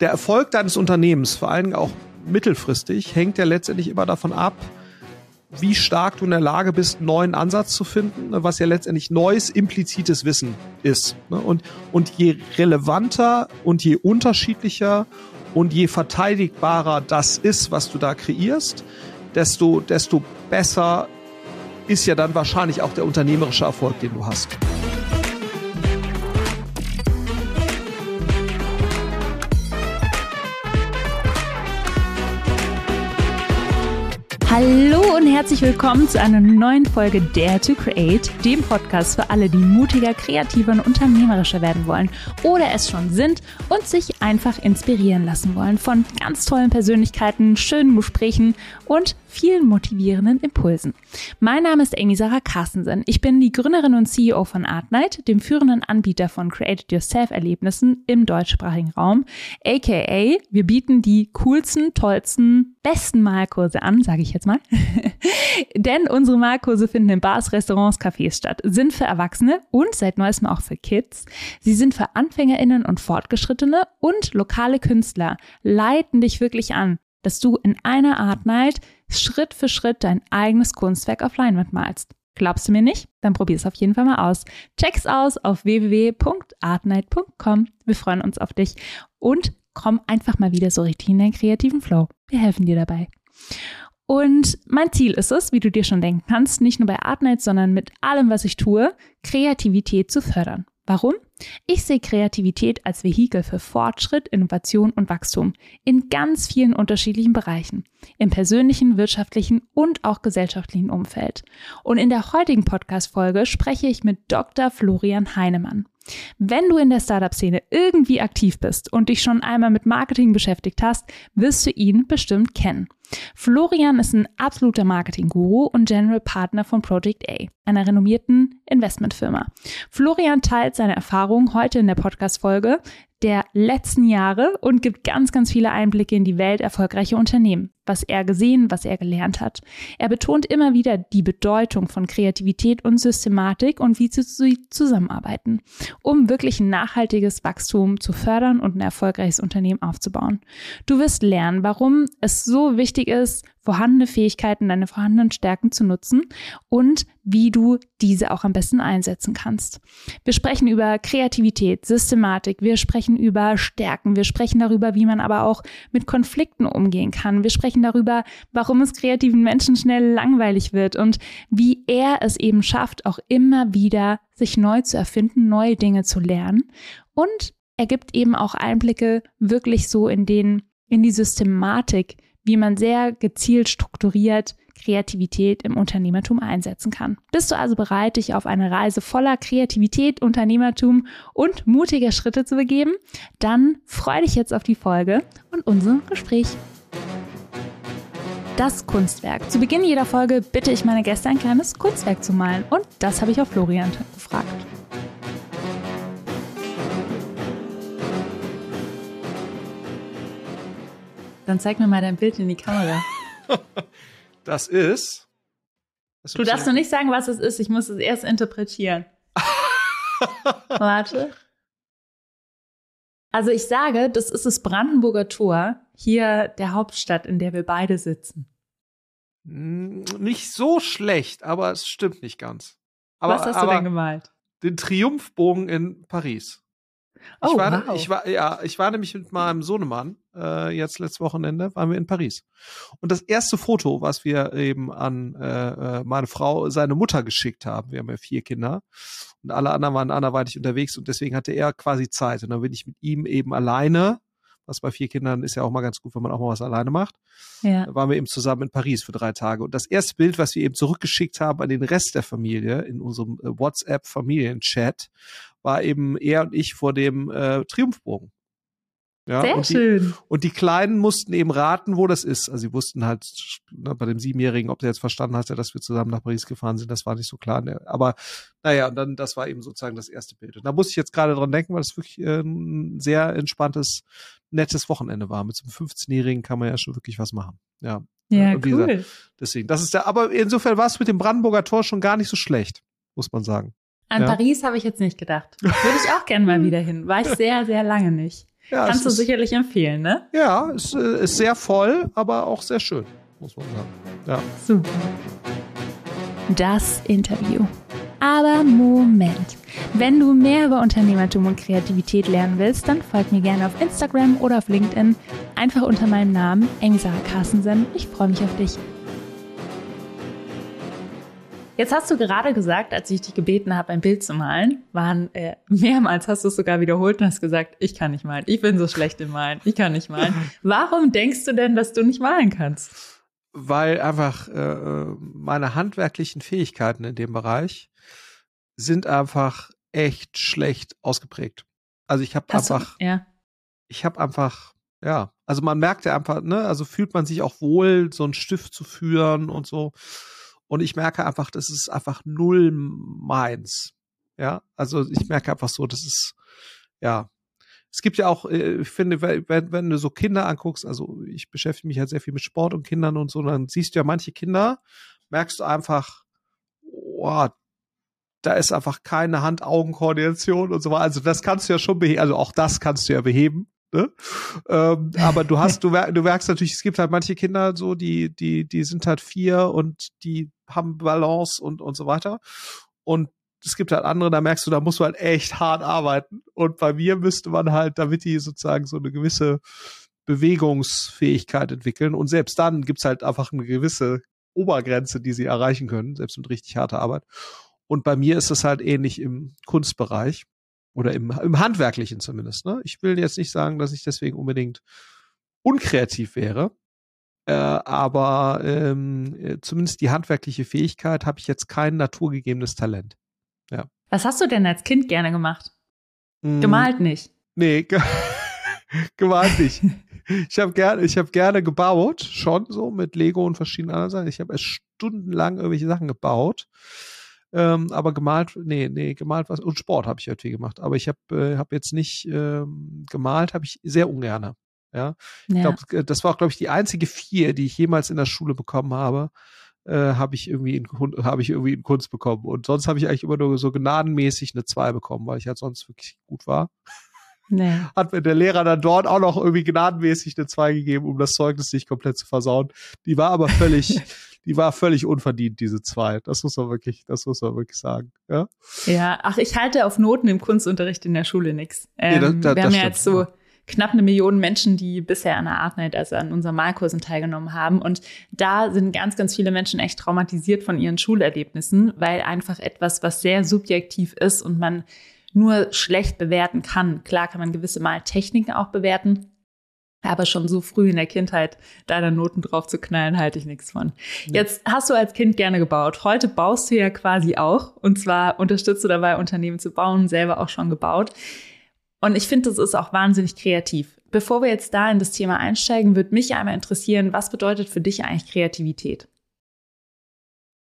der Erfolg deines Unternehmens, vor allem auch mittelfristig, hängt ja letztendlich immer davon ab, wie stark du in der Lage bist, einen neuen Ansatz zu finden, ne, was ja letztendlich neues, implizites Wissen ist. Ne. Und, und je relevanter und je unterschiedlicher und je verteidigbarer das ist, was du da kreierst, desto, desto besser ist ja dann wahrscheinlich auch der unternehmerische Erfolg, den du hast. Hallo und herzlich willkommen zu einer neuen Folge Dare to Create, dem Podcast für alle, die mutiger, kreativer und unternehmerischer werden wollen oder es schon sind und sich einfach inspirieren lassen wollen von ganz tollen Persönlichkeiten, schönen Gesprächen und vielen motivierenden Impulsen. Mein Name ist Amy Sarah Carstensen. Ich bin die Gründerin und CEO von Artnight, dem führenden Anbieter von Create Yourself Erlebnissen im deutschsprachigen Raum, aka wir bieten die coolsten, tollsten, besten Malkurse an, sage ich jetzt mal. Denn unsere Malkurse finden in Bars, Restaurants, Cafés statt, sind für Erwachsene und seit neuestem auch für Kids. Sie sind für Anfängerinnen und Fortgeschrittene und lokale Künstler leiten dich wirklich an dass du in einer Art Night Schritt für Schritt dein eigenes Kunstwerk auf Leinwand malst. Glaubst du mir nicht? Dann probier es auf jeden Fall mal aus. Check's aus auf www.artnight.com. Wir freuen uns auf dich und komm einfach mal wieder so richtig in deinen kreativen Flow. Wir helfen dir dabei. Und mein Ziel ist es, wie du dir schon denken kannst, nicht nur bei Artnight, sondern mit allem, was ich tue, Kreativität zu fördern. Warum? Ich sehe Kreativität als Vehikel für Fortschritt, Innovation und Wachstum in ganz vielen unterschiedlichen Bereichen, im persönlichen, wirtschaftlichen und auch gesellschaftlichen Umfeld. Und in der heutigen Podcast-Folge spreche ich mit Dr. Florian Heinemann. Wenn du in der Startup-Szene irgendwie aktiv bist und dich schon einmal mit Marketing beschäftigt hast, wirst du ihn bestimmt kennen. Florian ist ein absoluter Marketing-Guru und General Partner von Project A, einer renommierten Investmentfirma. Florian teilt seine Erfahrungen heute in der Podcast-Folge der letzten Jahre und gibt ganz, ganz viele Einblicke in die Welt erfolgreicher Unternehmen was er gesehen, was er gelernt hat. Er betont immer wieder die Bedeutung von Kreativität und Systematik und wie sie zusammenarbeiten, um wirklich ein nachhaltiges Wachstum zu fördern und ein erfolgreiches Unternehmen aufzubauen. Du wirst lernen, warum es so wichtig ist, vorhandene Fähigkeiten, deine vorhandenen Stärken zu nutzen und wie du diese auch am besten einsetzen kannst. Wir sprechen über Kreativität, Systematik, wir sprechen über Stärken, wir sprechen darüber, wie man aber auch mit Konflikten umgehen kann. Wir sprechen darüber, warum es kreativen Menschen schnell langweilig wird und wie er es eben schafft, auch immer wieder sich neu zu erfinden, neue Dinge zu lernen und er gibt eben auch Einblicke wirklich so in den in die Systematik, wie man sehr gezielt strukturiert Kreativität im Unternehmertum einsetzen kann. Bist du also bereit, dich auf eine Reise voller Kreativität, Unternehmertum und mutiger Schritte zu begeben? Dann freu dich jetzt auf die Folge und unser Gespräch. Das Kunstwerk. Zu Beginn jeder Folge bitte ich meine Gäste ein kleines Kunstwerk zu malen und das habe ich auf Florian gefragt. Dann zeig mir mal dein Bild in die Kamera. Das ist. Das du darfst noch nicht sagen, was es ist. Ich muss es erst interpretieren. Warte. Also ich sage, das ist das Brandenburger Tor, hier der Hauptstadt, in der wir beide sitzen. Nicht so schlecht, aber es stimmt nicht ganz. Aber, was hast du denn gemalt? Den Triumphbogen in Paris. Oh, ich war, wow. ich war, ja, ich war nämlich mit meinem Sohnemann, äh, jetzt letztes Wochenende, waren wir in Paris. Und das erste Foto, was wir eben an äh, äh, meine Frau, seine Mutter geschickt haben, wir haben ja vier Kinder und alle anderen waren anderweitig unterwegs und deswegen hatte er quasi Zeit. Und dann bin ich mit ihm eben alleine, was bei vier Kindern ist ja auch mal ganz gut, wenn man auch mal was alleine macht. Ja. Da waren wir eben zusammen in Paris für drei Tage. Und das erste Bild, was wir eben zurückgeschickt haben an den Rest der Familie in unserem äh, WhatsApp-Familienchat, war eben er und ich vor dem äh, Triumphbogen. Ja, Sehr und die, schön. Und die Kleinen mussten eben raten, wo das ist. Also sie wussten halt ne, bei dem Siebenjährigen, ob der jetzt verstanden hat, dass wir zusammen nach Paris gefahren sind, das war nicht so klar. Ne? Aber naja, und dann, das war eben sozusagen das erste Bild. Und da muss ich jetzt gerade dran denken, weil es wirklich äh, ein sehr entspanntes, nettes Wochenende war. Mit so einem 15-Jährigen kann man ja schon wirklich was machen. Ja. Ja, und cool. Dieser, deswegen, das ist der, aber insofern war es mit dem Brandenburger Tor schon gar nicht so schlecht, muss man sagen. An Ja. Paris habe ich jetzt nicht gedacht. Würde ich auch gerne mal wieder hin. War ich sehr, sehr lange nicht. Ja, Kannst du ist, sicherlich empfehlen, ne? Ja, ist, äh, ist sehr voll, aber auch sehr schön, muss man sagen. Ja. Super. Das Interview. Aber Moment. Wenn du mehr über Unternehmertum und Kreativität lernen willst, dann folg mir gerne auf Instagram oder auf LinkedIn. Einfach unter meinem Namen, Amy Sarah Carstensen. Ich freue mich auf dich. Jetzt hast du gerade gesagt, als ich dich gebeten habe, ein Bild zu malen, waren äh, mehrmals hast du es sogar wiederholt und hast gesagt, ich kann nicht malen, ich bin so schlecht im Malen, ich kann nicht malen. Warum denkst du denn, dass du nicht malen kannst? Weil einfach äh, meine handwerklichen Fähigkeiten in dem Bereich sind einfach echt schlecht ausgeprägt. Also ich habe einfach, du, ja. ich habe einfach, ja, also man merkt ja einfach, ne, also fühlt man sich auch wohl, so einen Stift zu führen und so. Und ich merke einfach, das ist einfach null meins. Ja, also ich merke einfach so, das ist, ja. Es gibt ja auch, äh, ich finde, wenn, wenn du so Kinder anguckst, also ich beschäftige mich halt sehr viel mit Sport und Kindern und so, dann siehst du ja manche Kinder, merkst du einfach, oh, da ist einfach keine Hand-Augen-Koordination und so weiter. Also das kannst du ja schon beheben, also auch das kannst du ja beheben. Ne? Ähm, aber du hast, du, du merkst natürlich, es gibt halt manche Kinder so, die, die, die sind halt vier und die haben Balance und, und so weiter. Und es gibt halt andere, da merkst du, da musst du halt echt hart arbeiten. Und bei mir müsste man halt, damit die sozusagen so eine gewisse Bewegungsfähigkeit entwickeln. Und selbst dann gibt's halt einfach eine gewisse Obergrenze, die sie erreichen können, selbst mit richtig harter Arbeit. Und bei mir ist es halt ähnlich im Kunstbereich. Oder im, im Handwerklichen zumindest. Ne? Ich will jetzt nicht sagen, dass ich deswegen unbedingt unkreativ wäre. Äh, aber ähm, äh, zumindest die handwerkliche Fähigkeit habe ich jetzt kein naturgegebenes Talent. Ja. Was hast du denn als Kind gerne gemacht? Mm, Gemalt nicht. Nee, ge gemalt nicht. ich habe gerne, ich habe gerne gebaut, schon so mit Lego und verschiedenen anderen Sachen. Ich habe erst stundenlang irgendwelche Sachen gebaut. Ähm, aber gemalt, nee, nee, gemalt was. Und Sport habe ich halt viel gemacht. Aber ich habe äh, hab jetzt nicht ähm, gemalt, habe ich sehr ungerne. Ja. Ich ja. glaube, das war auch, glaube ich, die einzige vier, die ich jemals in der Schule bekommen habe. Äh, habe ich irgendwie in habe ich irgendwie in Kunst bekommen und sonst habe ich eigentlich immer nur so gnadenmäßig eine zwei bekommen, weil ich halt sonst wirklich gut war. Nee. Hat mir der Lehrer dann dort auch noch irgendwie gnadenmäßig eine zwei gegeben, um das Zeugnis nicht komplett zu versauen. Die war aber völlig die war völlig unverdient, diese zwei. Das muss man wirklich, das muss man wirklich sagen. Ja, ja ach, ich halte auf Noten im Kunstunterricht in der Schule nichts. Ähm, nee, da, da, wir haben ja jetzt so knapp eine Million Menschen, die bisher an der Artnight, also an unseren Malkursen teilgenommen haben. Und da sind ganz, ganz viele Menschen echt traumatisiert von ihren Schulerlebnissen, weil einfach etwas, was sehr subjektiv ist und man nur schlecht bewerten kann. Klar kann man gewisse Maltechniken auch bewerten, aber schon so früh in der Kindheit deine Noten drauf zu knallen, halte ich nichts von. Jetzt hast du als Kind gerne gebaut. Heute baust du ja quasi auch. Und zwar unterstützt du dabei, Unternehmen zu bauen, selber auch schon gebaut. Und ich finde, das ist auch wahnsinnig kreativ. Bevor wir jetzt da in das Thema einsteigen, würde mich einmal interessieren, was bedeutet für dich eigentlich Kreativität?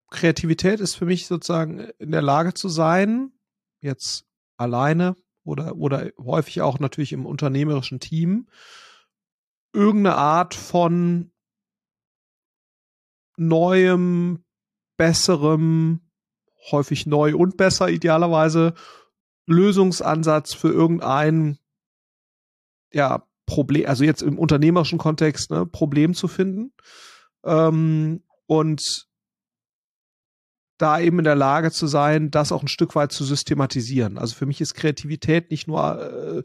Kreativität ist für mich sozusagen in der Lage zu sein, jetzt alleine oder, oder häufig auch natürlich im unternehmerischen Team, irgendeine Art von neuem, besserem, häufig neu und besser idealerweise Lösungsansatz für irgendein ja Problem, also jetzt im unternehmerischen Kontext ne, Problem zu finden ähm, und da eben in der Lage zu sein, das auch ein Stück weit zu systematisieren. Also für mich ist Kreativität nicht nur äh,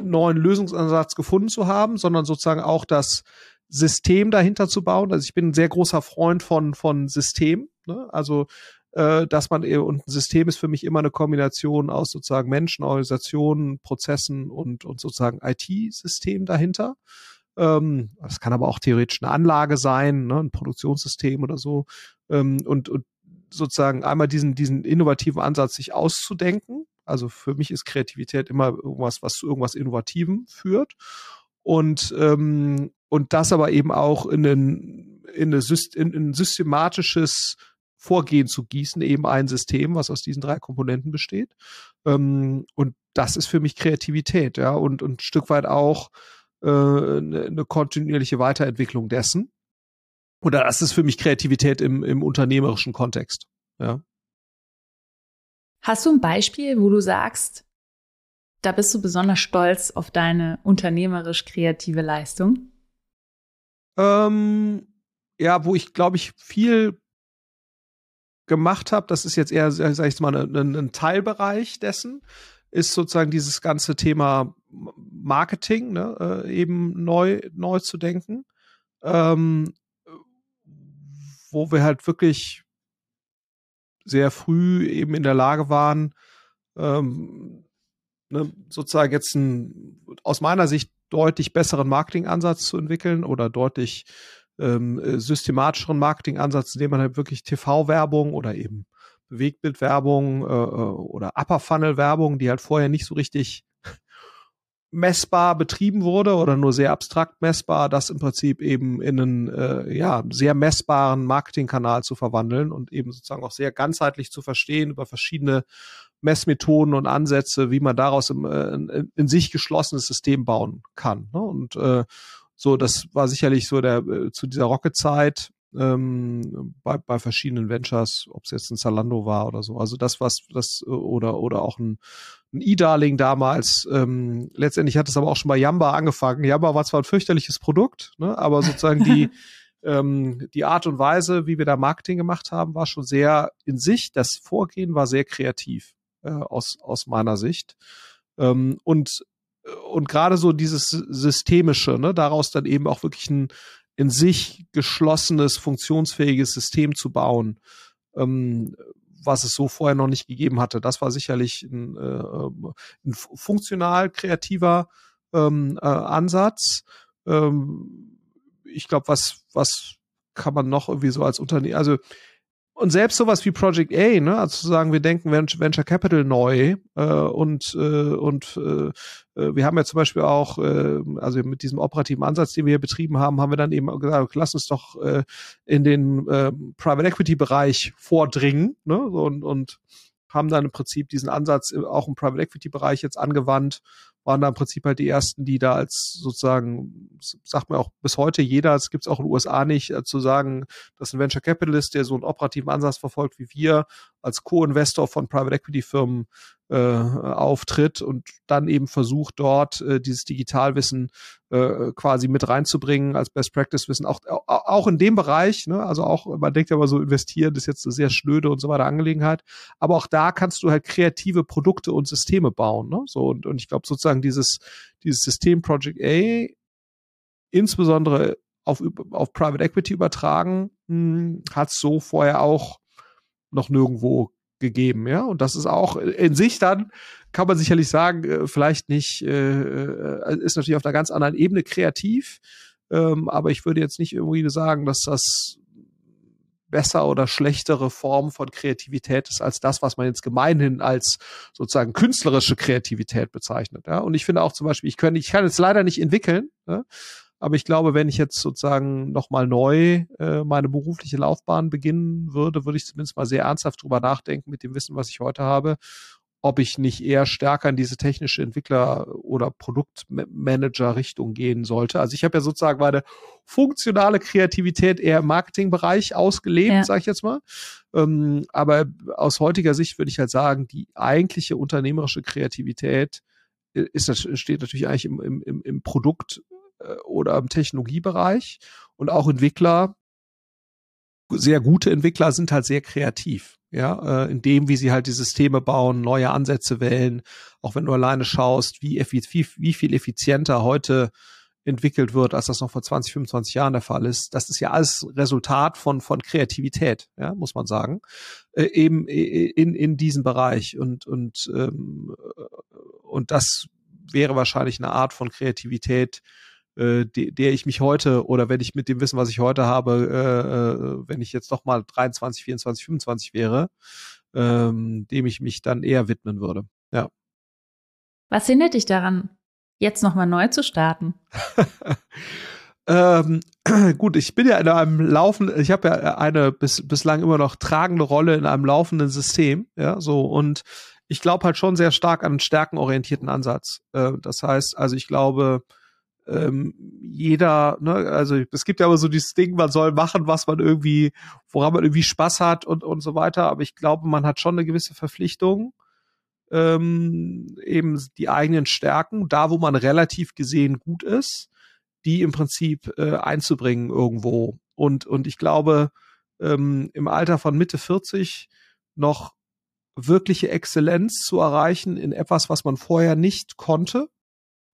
neuen Lösungsansatz gefunden zu haben, sondern sozusagen auch das System dahinter zu bauen. Also ich bin ein sehr großer Freund von, von System. Ne? Also äh, dass man und ein System ist für mich immer eine Kombination aus sozusagen Menschen, Organisationen, Prozessen und, und sozusagen IT-System dahinter. Ähm, das kann aber auch theoretisch eine Anlage sein, ne? ein Produktionssystem oder so. Ähm, und, und sozusagen einmal diesen, diesen innovativen Ansatz sich auszudenken also für mich ist Kreativität immer irgendwas, was zu irgendwas Innovativem führt. Und, ähm, und das aber eben auch in, ein, in, eine, in ein systematisches Vorgehen zu gießen, eben ein System, was aus diesen drei Komponenten besteht. Ähm, und das ist für mich Kreativität, ja, und, und ein Stück weit auch äh, eine, eine kontinuierliche Weiterentwicklung dessen. Oder das ist für mich Kreativität im, im unternehmerischen Kontext, ja. Hast du ein Beispiel, wo du sagst, da bist du besonders stolz auf deine unternehmerisch kreative Leistung? Ähm, ja, wo ich glaube ich viel gemacht habe, das ist jetzt eher, sag ich mal, ein, ein Teilbereich dessen, ist sozusagen dieses ganze Thema Marketing ne, äh, eben neu neu zu denken, ähm, wo wir halt wirklich sehr früh eben in der Lage waren, ähm, ne, sozusagen jetzt einen aus meiner Sicht deutlich besseren Marketingansatz zu entwickeln oder deutlich ähm, systematischeren Marketingansatz, indem man halt wirklich TV-Werbung oder eben Bewegtbildwerbung äh, äh, oder Upper Funnel Werbung, die halt vorher nicht so richtig messbar betrieben wurde oder nur sehr abstrakt messbar, das im Prinzip eben in einen äh, ja sehr messbaren Marketingkanal zu verwandeln und eben sozusagen auch sehr ganzheitlich zu verstehen über verschiedene Messmethoden und Ansätze, wie man daraus im, äh, in, in sich geschlossenes System bauen kann. Ne? Und äh, so, das war sicherlich so der äh, zu dieser Rocket-Zeit ähm, bei, bei verschiedenen Ventures, ob es jetzt ein Zalando war oder so. Also das, was das äh, oder oder auch ein, ein E-Darling damals. Ähm, letztendlich hat es aber auch schon bei Yamba angefangen. Yamba war zwar ein fürchterliches Produkt, ne, aber sozusagen die ähm, die Art und Weise, wie wir da Marketing gemacht haben, war schon sehr in sich. Das Vorgehen war sehr kreativ äh, aus aus meiner Sicht. Ähm, und und gerade so dieses systemische, ne, daraus dann eben auch wirklich ein in sich geschlossenes, funktionsfähiges System zu bauen, ähm, was es so vorher noch nicht gegeben hatte. Das war sicherlich ein, äh, ein funktional kreativer ähm, äh, Ansatz. Ähm, ich glaube, was, was kann man noch irgendwie so als Unternehmen, also und selbst sowas wie Project A, ne, also zu sagen, wir denken Venture Capital neu äh, und äh, und äh, äh, wir haben ja zum Beispiel auch, äh, also mit diesem operativen Ansatz, den wir hier betrieben haben, haben wir dann eben gesagt, lass uns doch äh, in den äh, Private Equity Bereich vordringen, ne, und und haben dann im Prinzip diesen Ansatz auch im Private Equity Bereich jetzt angewandt waren da im Prinzip halt die ersten, die da als sozusagen, sagt man auch bis heute jeder, es gibt es auch in den USA nicht, äh, zu sagen, dass ein Venture Capitalist, der so einen operativen Ansatz verfolgt wie wir, als Co-Investor von Private Equity Firmen äh, auftritt und dann eben versucht, dort äh, dieses Digitalwissen äh, quasi mit reinzubringen als Best Practice Wissen, auch, auch in dem Bereich, ne? also auch, man denkt ja immer so, investieren ist jetzt eine sehr schnöde und so weiter Angelegenheit, aber auch da kannst du halt kreative Produkte und Systeme bauen, ne? so und, und ich glaube sozusagen dieses, dieses System Project A insbesondere auf, auf Private Equity übertragen, hm, hat so vorher auch noch nirgendwo gegeben, ja. Und das ist auch in sich dann, kann man sicherlich sagen, äh, vielleicht nicht, äh, äh, ist natürlich auf einer ganz anderen Ebene kreativ. Ähm, aber ich würde jetzt nicht irgendwie sagen, dass das besser oder schlechtere Form von Kreativität ist als das, was man jetzt gemeinhin als sozusagen künstlerische Kreativität bezeichnet. Ja? Und ich finde auch zum Beispiel, ich kann, ich kann jetzt leider nicht entwickeln, ja? Aber ich glaube, wenn ich jetzt sozusagen nochmal neu äh, meine berufliche Laufbahn beginnen würde, würde ich zumindest mal sehr ernsthaft drüber nachdenken mit dem Wissen, was ich heute habe, ob ich nicht eher stärker in diese technische Entwickler- oder Produktmanager-Richtung gehen sollte. Also ich habe ja sozusagen meine funktionale Kreativität eher im Marketingbereich ausgelebt, ja. sage ich jetzt mal. Ähm, aber aus heutiger Sicht würde ich halt sagen, die eigentliche unternehmerische Kreativität äh, ist, steht natürlich eigentlich im, im, im Produkt oder im Technologiebereich. Und auch Entwickler, sehr gute Entwickler sind halt sehr kreativ. Ja, äh, in dem, wie sie halt die Systeme bauen, neue Ansätze wählen. Auch wenn du alleine schaust, wie, wie, wie viel effizienter heute entwickelt wird, als das noch vor 20, 25 Jahren der Fall ist. Das ist ja alles Resultat von, von Kreativität, ja, muss man sagen, äh, eben in, in diesem Bereich. Und, und, ähm, und das wäre wahrscheinlich eine Art von Kreativität, äh, de, der ich mich heute oder wenn ich mit dem Wissen, was ich heute habe, äh, äh, wenn ich jetzt doch mal 23, 24, 25 wäre, ähm, dem ich mich dann eher widmen würde. Ja. Was hindert dich daran, jetzt nochmal neu zu starten? ähm, gut, ich bin ja in einem laufenden, ich habe ja eine bis, bislang immer noch tragende Rolle in einem laufenden System, ja, so und ich glaube halt schon sehr stark an einen stärkenorientierten Ansatz. Äh, das heißt, also ich glaube, ähm, jeder, ne, also es gibt ja aber so dieses Ding, man soll machen, was man irgendwie, woran man irgendwie Spaß hat und, und so weiter, aber ich glaube, man hat schon eine gewisse Verpflichtung, ähm, eben die eigenen Stärken, da wo man relativ gesehen gut ist, die im Prinzip äh, einzubringen irgendwo. Und, und ich glaube, ähm, im Alter von Mitte 40 noch wirkliche Exzellenz zu erreichen in etwas, was man vorher nicht konnte,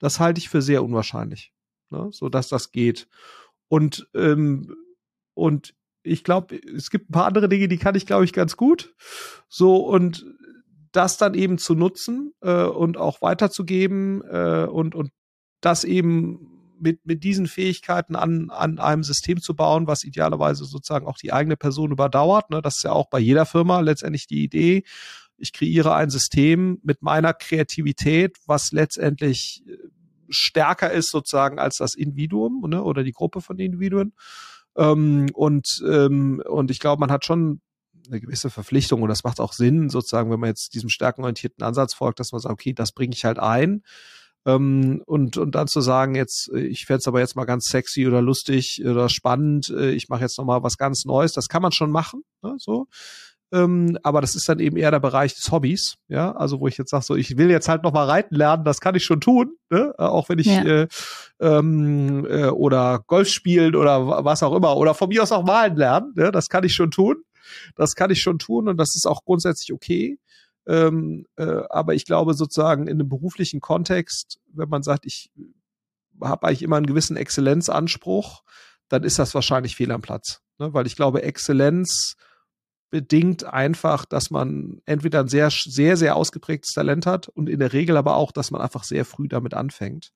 das halte ich für sehr unwahrscheinlich, ne? so dass das geht. Und ähm, und ich glaube, es gibt ein paar andere Dinge, die kann ich, glaube ich, ganz gut. So und das dann eben zu nutzen äh, und auch weiterzugeben äh, und und das eben mit, mit diesen Fähigkeiten an, an einem System zu bauen, was idealerweise sozusagen auch die eigene Person überdauert. Ne? Das ist ja auch bei jeder Firma letztendlich die Idee. Ich kreiere ein System mit meiner Kreativität, was letztendlich äh, stärker ist sozusagen als das Individuum ne? oder die Gruppe von Individuen. Ähm, und, ähm, und ich glaube, man hat schon eine gewisse Verpflichtung und das macht auch Sinn, sozusagen, wenn man jetzt diesem stärkenorientierten Ansatz folgt, dass man sagt, okay, das bringe ich halt ein. Ähm, und, und dann zu sagen, jetzt, äh, ich fände es aber jetzt mal ganz sexy oder lustig oder spannend, äh, ich mache jetzt noch mal was ganz Neues, das kann man schon machen, ne, so. Ähm, aber das ist dann eben eher der Bereich des Hobbys, ja, also wo ich jetzt sage, so ich will jetzt halt noch mal reiten lernen, das kann ich schon tun, ne? Äh, auch wenn ich ja. äh, ähm, äh, oder Golf spielen oder was auch immer oder von mir aus auch malen lernen, ne? das kann ich schon tun, das kann ich schon tun und das ist auch grundsätzlich okay. Ähm, äh, aber ich glaube sozusagen in einem beruflichen Kontext, wenn man sagt, ich habe eigentlich immer einen gewissen Exzellenzanspruch, dann ist das wahrscheinlich fehl am Platz. Ne? Weil ich glaube, Exzellenz bedingt einfach, dass man entweder ein sehr, sehr, sehr ausgeprägtes Talent hat und in der Regel aber auch, dass man einfach sehr früh damit anfängt.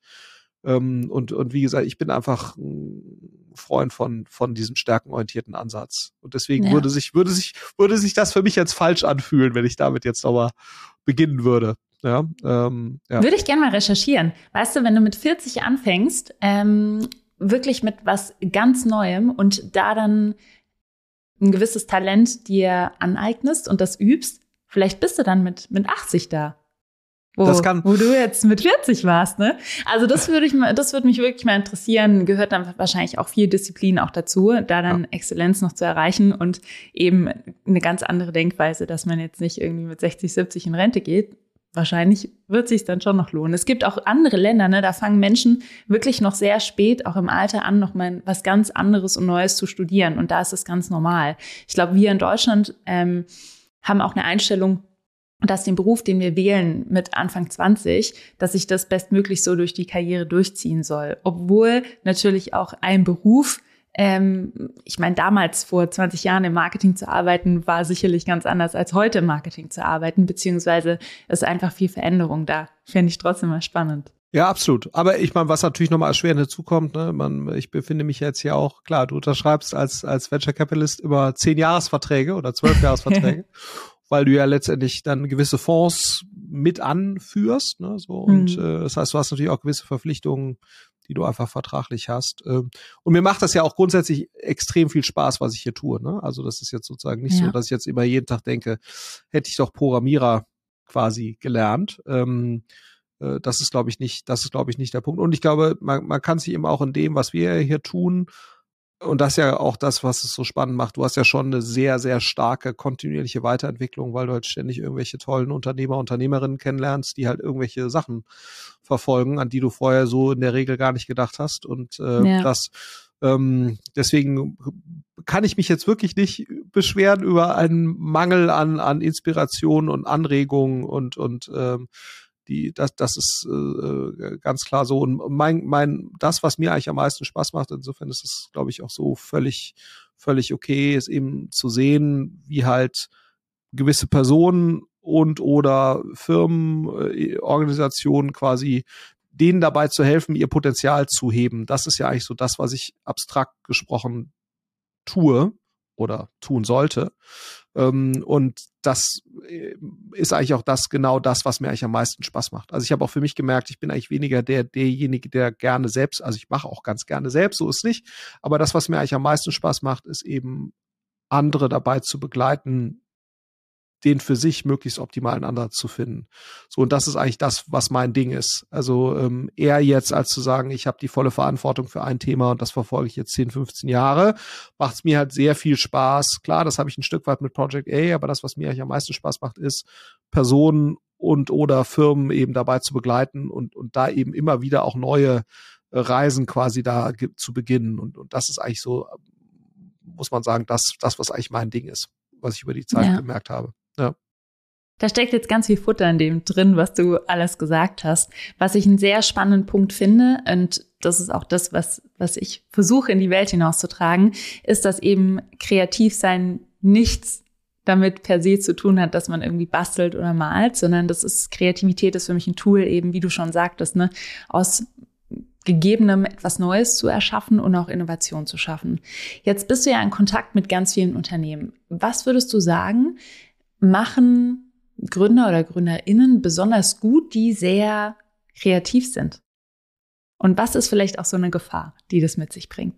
Ähm, und, und wie gesagt, ich bin einfach ein Freund von, von diesem stärkenorientierten Ansatz. Und deswegen ja. würde sich, würde sich, würde sich das für mich jetzt falsch anfühlen, wenn ich damit jetzt nochmal beginnen würde. Ja, ähm, ja. Würde ich gerne mal recherchieren. Weißt du, wenn du mit 40 anfängst, ähm, wirklich mit was ganz Neuem und da dann ein gewisses Talent dir aneignest und das übst, vielleicht bist du dann mit, mit 80 da. Wo, das kann, wo du jetzt mit 40 warst, ne? Also das würde ich mal, das würde mich wirklich mal interessieren. Gehört dann wahrscheinlich auch viel Disziplin auch dazu, da dann ja. Exzellenz noch zu erreichen und eben eine ganz andere Denkweise, dass man jetzt nicht irgendwie mit 60, 70 in Rente geht. Wahrscheinlich wird sich dann schon noch lohnen. Es gibt auch andere Länder, ne? Da fangen Menschen wirklich noch sehr spät, auch im Alter an, noch mal was ganz anderes und Neues zu studieren. Und da ist es ganz normal. Ich glaube, wir in Deutschland ähm, haben auch eine Einstellung, dass den Beruf, den wir wählen mit Anfang 20, dass ich das bestmöglich so durch die Karriere durchziehen soll. Obwohl natürlich auch ein Beruf, ähm, ich meine, damals vor 20 Jahren im Marketing zu arbeiten, war sicherlich ganz anders als heute im Marketing zu arbeiten, beziehungsweise ist einfach viel Veränderung da. Fände ich trotzdem mal spannend. Ja, absolut. Aber ich meine, was natürlich nochmal erschwerend hinzukommt, ne, man, ich befinde mich jetzt hier auch, klar, du unterschreibst als, als Venture Capitalist über zehn Jahresverträge oder zwölf Jahresverträge. weil du ja letztendlich dann gewisse Fonds mit anführst. Ne, so, mhm. Und äh, das heißt, du hast natürlich auch gewisse Verpflichtungen, die du einfach vertraglich hast. Ähm, und mir macht das ja auch grundsätzlich extrem viel Spaß, was ich hier tue. Ne? Also das ist jetzt sozusagen nicht ja. so, dass ich jetzt immer jeden Tag denke, hätte ich doch Programmierer quasi gelernt. Ähm, äh, das ist, glaube ich, nicht, das ist, glaube ich, nicht der Punkt. Und ich glaube, man, man kann sich eben auch in dem, was wir hier tun, und das ist ja auch das, was es so spannend macht. Du hast ja schon eine sehr, sehr starke kontinuierliche Weiterentwicklung, weil du halt ständig irgendwelche tollen Unternehmer, Unternehmerinnen kennenlernst, die halt irgendwelche Sachen verfolgen, an die du vorher so in der Regel gar nicht gedacht hast. Und äh, ja. das ähm, deswegen kann ich mich jetzt wirklich nicht beschweren über einen Mangel an, an Inspiration und Anregungen und, und ähm, die, das, das ist äh, ganz klar so. Und mein, mein, das, was mir eigentlich am meisten Spaß macht, insofern ist es, glaube ich, auch so völlig, völlig okay, ist eben zu sehen, wie halt gewisse Personen und oder Firmen, äh, Organisationen quasi denen dabei zu helfen, ihr Potenzial zu heben. Das ist ja eigentlich so das, was ich abstrakt gesprochen tue oder tun sollte. Ähm, und das äh, ist eigentlich auch das genau das, was mir eigentlich am meisten Spaß macht. Also ich habe auch für mich gemerkt, ich bin eigentlich weniger der derjenige, der gerne selbst, also ich mache auch ganz gerne selbst, so ist nicht. Aber das, was mir eigentlich am meisten Spaß macht, ist eben andere dabei zu begleiten, den für sich möglichst optimalen Ansatz zu finden. So, und das ist eigentlich das, was mein Ding ist. Also ähm, eher jetzt, als zu sagen, ich habe die volle Verantwortung für ein Thema und das verfolge ich jetzt 10, 15 Jahre, macht es mir halt sehr viel Spaß. Klar, das habe ich ein Stück weit mit Project A, aber das, was mir eigentlich am meisten Spaß macht, ist, Personen und oder Firmen eben dabei zu begleiten und, und da eben immer wieder auch neue äh, Reisen quasi da zu beginnen. Und, und das ist eigentlich so, muss man sagen, das, das, was eigentlich mein Ding ist, was ich über die Zeit ja. gemerkt habe. Ja. Da steckt jetzt ganz viel Futter in dem drin, was du alles gesagt hast. Was ich einen sehr spannenden Punkt finde, und das ist auch das, was, was ich versuche in die Welt hinauszutragen, ist, dass eben kreativ sein nichts damit per se zu tun hat, dass man irgendwie bastelt oder malt, sondern das ist Kreativität ist für mich ein Tool eben, wie du schon sagtest, ne, aus gegebenem etwas Neues zu erschaffen und auch Innovation zu schaffen. Jetzt bist du ja in Kontakt mit ganz vielen Unternehmen. Was würdest du sagen, machen Gründer oder Gründerinnen besonders gut, die sehr kreativ sind? Und was ist vielleicht auch so eine Gefahr, die das mit sich bringt?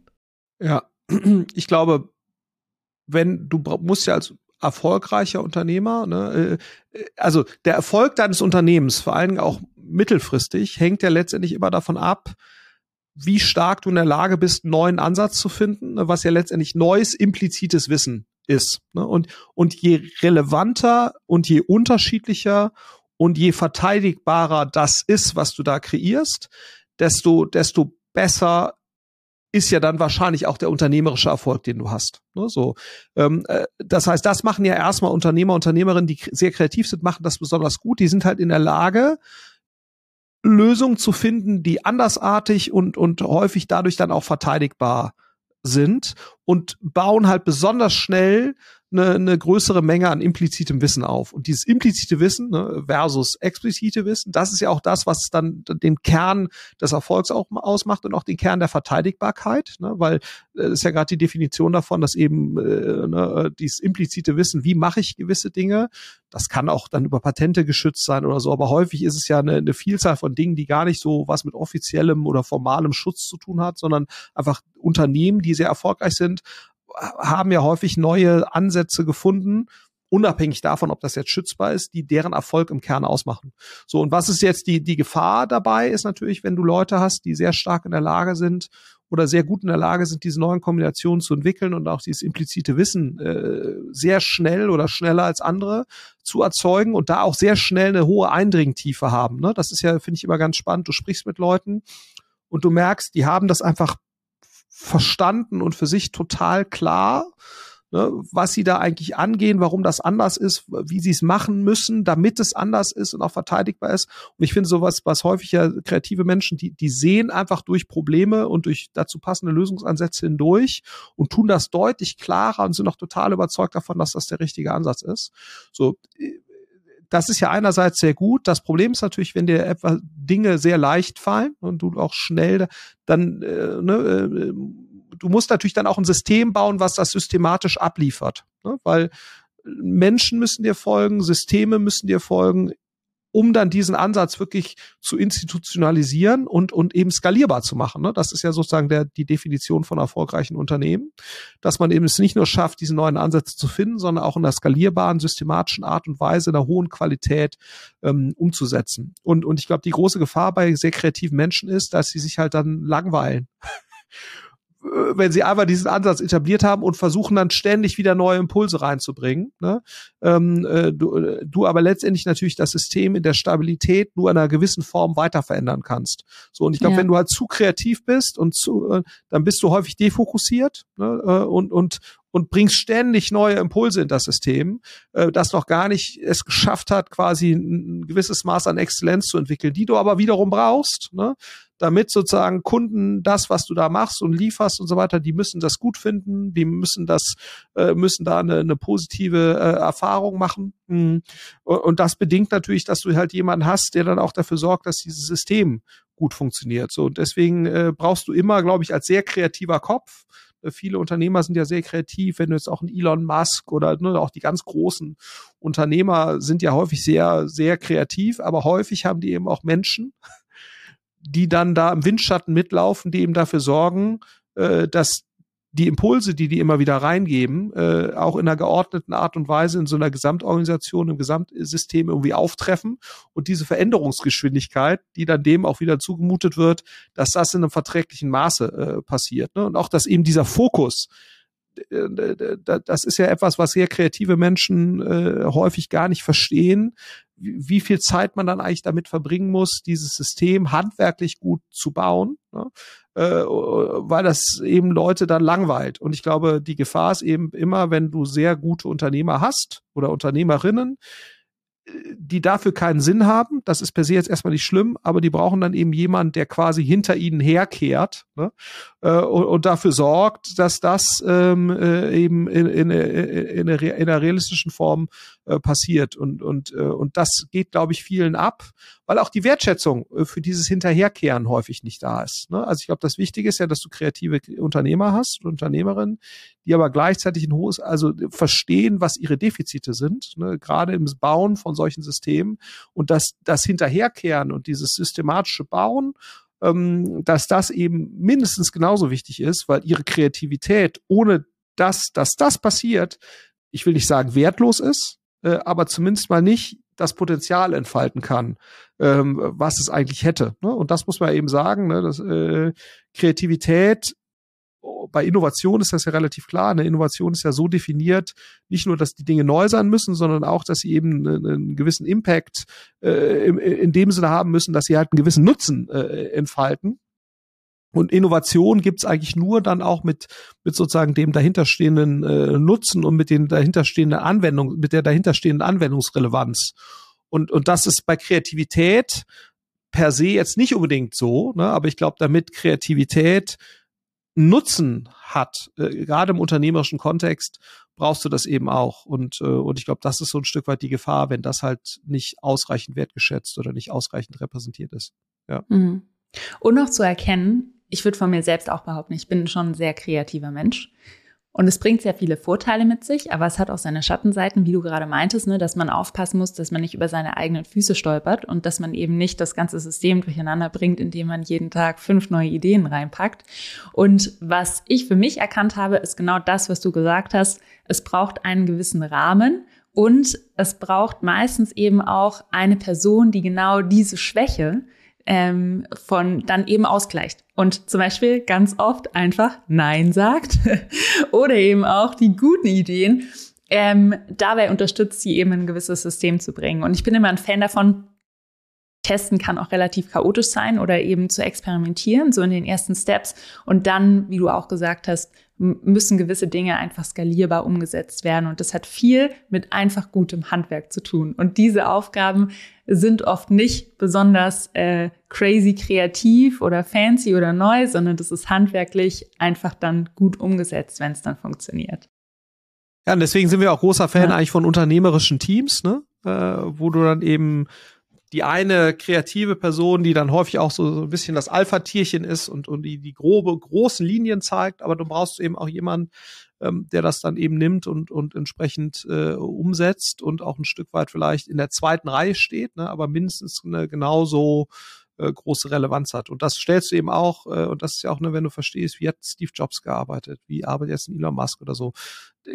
Ja, ich glaube, wenn du musst ja als erfolgreicher Unternehmer, ne, äh, also der Erfolg deines Unternehmens, vor allen Dingen auch mittelfristig, hängt ja letztendlich immer davon ab, wie stark du in der Lage bist, neuen Ansatz zu finden, ne, was ja letztendlich neues implizites Wissen ist. Ne? Und, und je relevanter und je unterschiedlicher und je verteidigbarer das ist, was du da kreierst, desto, desto besser ist ja dann wahrscheinlich auch der unternehmerische Erfolg, den du hast. Ne, so, ähm, äh, das heißt, das machen ja erstmal Unternehmer, Unternehmerinnen, die sehr kreativ sind, machen das besonders gut. Die sind halt in der Lage, Lösungen zu finden, die andersartig und und häufig dadurch dann auch verteidigbar sind und bauen halt besonders schnell eine, eine größere Menge an implizitem Wissen auf. Und dieses implizite Wissen ne, versus explizite Wissen, das ist ja auch das, was dann den Kern des Erfolgs auch ausmacht und auch den Kern der Verteidigbarkeit, ne, weil das äh, ist ja gerade die Definition davon, dass eben äh, ne, dieses implizite Wissen, wie mache ich gewisse Dinge, das kann auch dann über Patente geschützt sein oder so, aber häufig ist es ja eine, eine Vielzahl von Dingen, die gar nicht so was mit offiziellem oder formalem Schutz zu tun hat, sondern einfach Unternehmen, die sehr erfolgreich sind, haben ja häufig neue Ansätze gefunden, unabhängig davon, ob das jetzt schützbar ist, die deren Erfolg im Kern ausmachen. So, und was ist jetzt die, die Gefahr dabei, ist natürlich, wenn du Leute hast, die sehr stark in der Lage sind oder sehr gut in der Lage sind, diese neuen Kombinationen zu entwickeln und auch dieses implizite Wissen äh, sehr schnell oder schneller als andere zu erzeugen und da auch sehr schnell eine hohe Eindringtiefe haben. Ne? Das ist ja, finde ich, immer ganz spannend. Du sprichst mit Leuten und du merkst, die haben das einfach verstanden und für sich total klar, ne, was sie da eigentlich angehen, warum das anders ist, wie sie es machen müssen, damit es anders ist und auch verteidigbar ist. Und ich finde sowas, was häufig ja kreative Menschen, die, die sehen einfach durch Probleme und durch dazu passende Lösungsansätze hindurch und tun das deutlich klarer und sind auch total überzeugt davon, dass das der richtige Ansatz ist. So, das ist ja einerseits sehr gut. Das Problem ist natürlich, wenn dir etwa Dinge sehr leicht fallen und du auch schnell dann, äh, ne, äh, du musst natürlich dann auch ein System bauen, was das systematisch abliefert. Ne? Weil Menschen müssen dir folgen, Systeme müssen dir folgen, um dann diesen Ansatz wirklich zu institutionalisieren und, und eben skalierbar zu machen. Ne? Das ist ja sozusagen der, die Definition von erfolgreichen Unternehmen, dass man eben es nicht nur schafft, diese neuen Ansätze zu finden, sondern auch in einer skalierbaren, systematischen Art und Weise, in einer hohen Qualität ähm, umzusetzen. Und, und ich glaube, die große Gefahr bei sehr kreativen Menschen ist, dass sie sich halt dann langweilen. Äh, wenn sie einfach diesen Ansatz etabliert haben und versuchen dann ständig wieder neue Impulse reinzubringen. Ne? Ähm, äh, du, äh, du aber letztendlich natürlich das System in der Stabilität nur in einer gewissen Form weiter verändern kannst. So und ich glaube, ja. wenn du halt zu kreativ bist und zu, äh, dann bist du häufig defokussiert ne? Äh, und und und bringst ständig neue Impulse in das System, äh, das noch gar nicht es geschafft hat, quasi ein gewisses Maß an Exzellenz zu entwickeln, die du aber wiederum brauchst, ne? damit sozusagen Kunden das, was du da machst und lieferst und so weiter, die müssen das gut finden, die müssen das, äh, müssen da eine, eine positive äh, Erfahrung machen. Mhm. Und das bedingt natürlich, dass du halt jemanden hast, der dann auch dafür sorgt, dass dieses System gut funktioniert. So und deswegen äh, brauchst du immer, glaube ich, als sehr kreativer Kopf viele Unternehmer sind ja sehr kreativ, wenn du jetzt auch ein Elon Musk oder ne, auch die ganz großen Unternehmer sind ja häufig sehr, sehr kreativ, aber häufig haben die eben auch Menschen, die dann da im Windschatten mitlaufen, die eben dafür sorgen, äh, dass die Impulse, die die immer wieder reingeben, äh, auch in einer geordneten Art und Weise in so einer Gesamtorganisation, im Gesamtsystem irgendwie auftreffen und diese Veränderungsgeschwindigkeit, die dann dem auch wieder zugemutet wird, dass das in einem verträglichen Maße äh, passiert. Ne? Und auch, dass eben dieser Fokus, das ist ja etwas, was sehr kreative Menschen äh, häufig gar nicht verstehen, wie viel Zeit man dann eigentlich damit verbringen muss, dieses System handwerklich gut zu bauen, ne? äh, weil das eben Leute dann langweilt. Und ich glaube, die Gefahr ist eben immer, wenn du sehr gute Unternehmer hast oder Unternehmerinnen, die dafür keinen Sinn haben. Das ist per se jetzt erstmal nicht schlimm, aber die brauchen dann eben jemanden, der quasi hinter ihnen herkehrt ne? äh, und, und, dafür sorgt, dass das ähm, äh, eben in, in, in, in, einer realistischen Form äh, passiert. Und, und, äh, und das geht, glaube ich, vielen ab, weil auch die Wertschätzung äh, für dieses Hinterherkehren häufig nicht da ist. Ne? Also ich glaube, das Wichtige ist ja, dass du kreative Unternehmer hast, Unternehmerinnen, die aber gleichzeitig ein hohes, also verstehen, was ihre Defizite sind, ne? gerade im Bauen von solchen Systemen und dass das Hinterherkehren und dieses systematische Bauen ähm, dass das eben mindestens genauso wichtig ist, weil ihre Kreativität ohne das, dass das passiert, ich will nicht sagen wertlos ist, äh, aber zumindest mal nicht das Potenzial entfalten kann, ähm, was es eigentlich hätte. Ne? Und das muss man eben sagen, ne? dass, äh, Kreativität bei Innovation ist das ja relativ klar. Eine Innovation ist ja so definiert, nicht nur, dass die Dinge neu sein müssen, sondern auch, dass sie eben einen, gewissen Impact äh, in, in dem Sinne haben müssen, dass sie halt einen gewissen Nutzen äh, entfalten. Und Innovation gibt's eigentlich nur dann auch mit, mit sozusagen dem dahinterstehenden äh, Nutzen und mit den dahinterstehenden Anwendung, mit der dahinterstehenden Anwendungsrelevanz. Und, und das ist bei Kreativität per se jetzt nicht unbedingt so, ne? aber ich glaube, damit Kreativität Nutzen hat, äh, gerade im unternehmerischen Kontext, brauchst du das eben auch. Und, äh, und ich glaube, das ist so ein Stück weit die Gefahr, wenn das halt nicht ausreichend wertgeschätzt oder nicht ausreichend repräsentiert ist. Ja. Mhm. Und noch zu erkennen, ich würde von mir selbst auch behaupten, ich bin schon ein sehr kreativer Mensch. Und es bringt sehr viele Vorteile mit sich, aber es hat auch seine Schattenseiten, wie du gerade meintest, ne, dass man aufpassen muss, dass man nicht über seine eigenen Füße stolpert und dass man eben nicht das ganze System durcheinander bringt, indem man jeden Tag fünf neue Ideen reinpackt. Und was ich für mich erkannt habe, ist genau das, was du gesagt hast. Es braucht einen gewissen Rahmen und es braucht meistens eben auch eine Person, die genau diese Schwäche ähm, von dann eben ausgleicht. Und zum Beispiel ganz oft einfach Nein sagt oder eben auch die guten Ideen ähm, dabei unterstützt, sie eben in ein gewisses System zu bringen. Und ich bin immer ein Fan davon, Testen kann auch relativ chaotisch sein oder eben zu experimentieren, so in den ersten Steps. Und dann, wie du auch gesagt hast, müssen gewisse Dinge einfach skalierbar umgesetzt werden. Und das hat viel mit einfach gutem Handwerk zu tun. Und diese Aufgaben sind oft nicht besonders äh, crazy kreativ oder fancy oder neu, sondern das ist handwerklich einfach dann gut umgesetzt, wenn es dann funktioniert. Ja, und deswegen sind wir auch großer Fan ja. eigentlich von unternehmerischen Teams, ne? Äh, wo du dann eben die eine kreative Person, die dann häufig auch so, so ein bisschen das Alpha-Tierchen ist und, und die, die grobe, großen Linien zeigt, aber du brauchst eben auch jemanden, ähm, der das dann eben nimmt und, und entsprechend äh, umsetzt und auch ein Stück weit vielleicht in der zweiten Reihe steht, ne, aber mindestens eine genauso äh, große Relevanz hat. Und das stellst du eben auch, äh, und das ist ja auch, ne, wenn du verstehst, wie hat Steve Jobs gearbeitet, wie arbeitet jetzt Elon Musk oder so.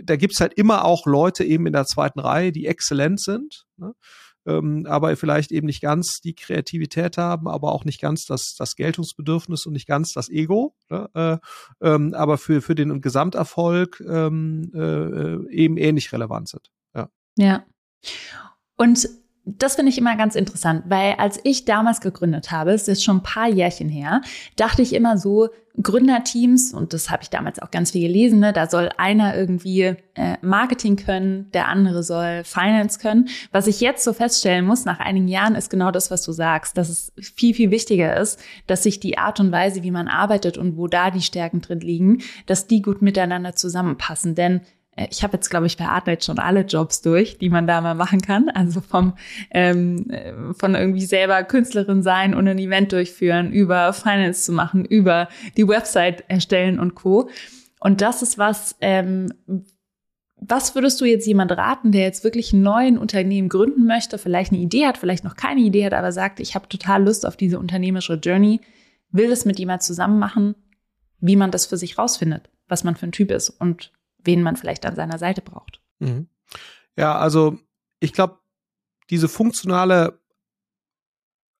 Da gibt's halt immer auch Leute eben in der zweiten Reihe, die exzellent sind. Ne? Ähm, aber vielleicht eben nicht ganz die Kreativität haben, aber auch nicht ganz das, das Geltungsbedürfnis und nicht ganz das Ego, ne? äh, ähm, aber für, für den Gesamterfolg ähm, äh, eben ähnlich relevant sind. Ja. ja. Und das finde ich immer ganz interessant, weil als ich damals gegründet habe, es ist schon ein paar Jährchen her, dachte ich immer so, Gründerteams, und das habe ich damals auch ganz viel gelesen, ne, da soll einer irgendwie äh, Marketing können, der andere soll Finance können. Was ich jetzt so feststellen muss nach einigen Jahren, ist genau das, was du sagst, dass es viel, viel wichtiger ist, dass sich die Art und Weise, wie man arbeitet und wo da die Stärken drin liegen, dass die gut miteinander zusammenpassen. Denn ich habe jetzt, glaube ich, bei Artnet schon alle Jobs durch, die man da mal machen kann. Also vom ähm, äh, von irgendwie selber Künstlerin sein und ein Event durchführen, über Finance zu machen, über die Website erstellen und Co. Und das ist was, ähm, was würdest du jetzt jemand raten, der jetzt wirklich ein neues Unternehmen gründen möchte, vielleicht eine Idee hat, vielleicht noch keine Idee hat, aber sagt, ich habe total Lust auf diese unternehmerische Journey, will das mit jemand zusammen machen, wie man das für sich rausfindet, was man für ein Typ ist und wen man vielleicht an seiner Seite braucht. Mhm. Ja, also ich glaube, diese funktionale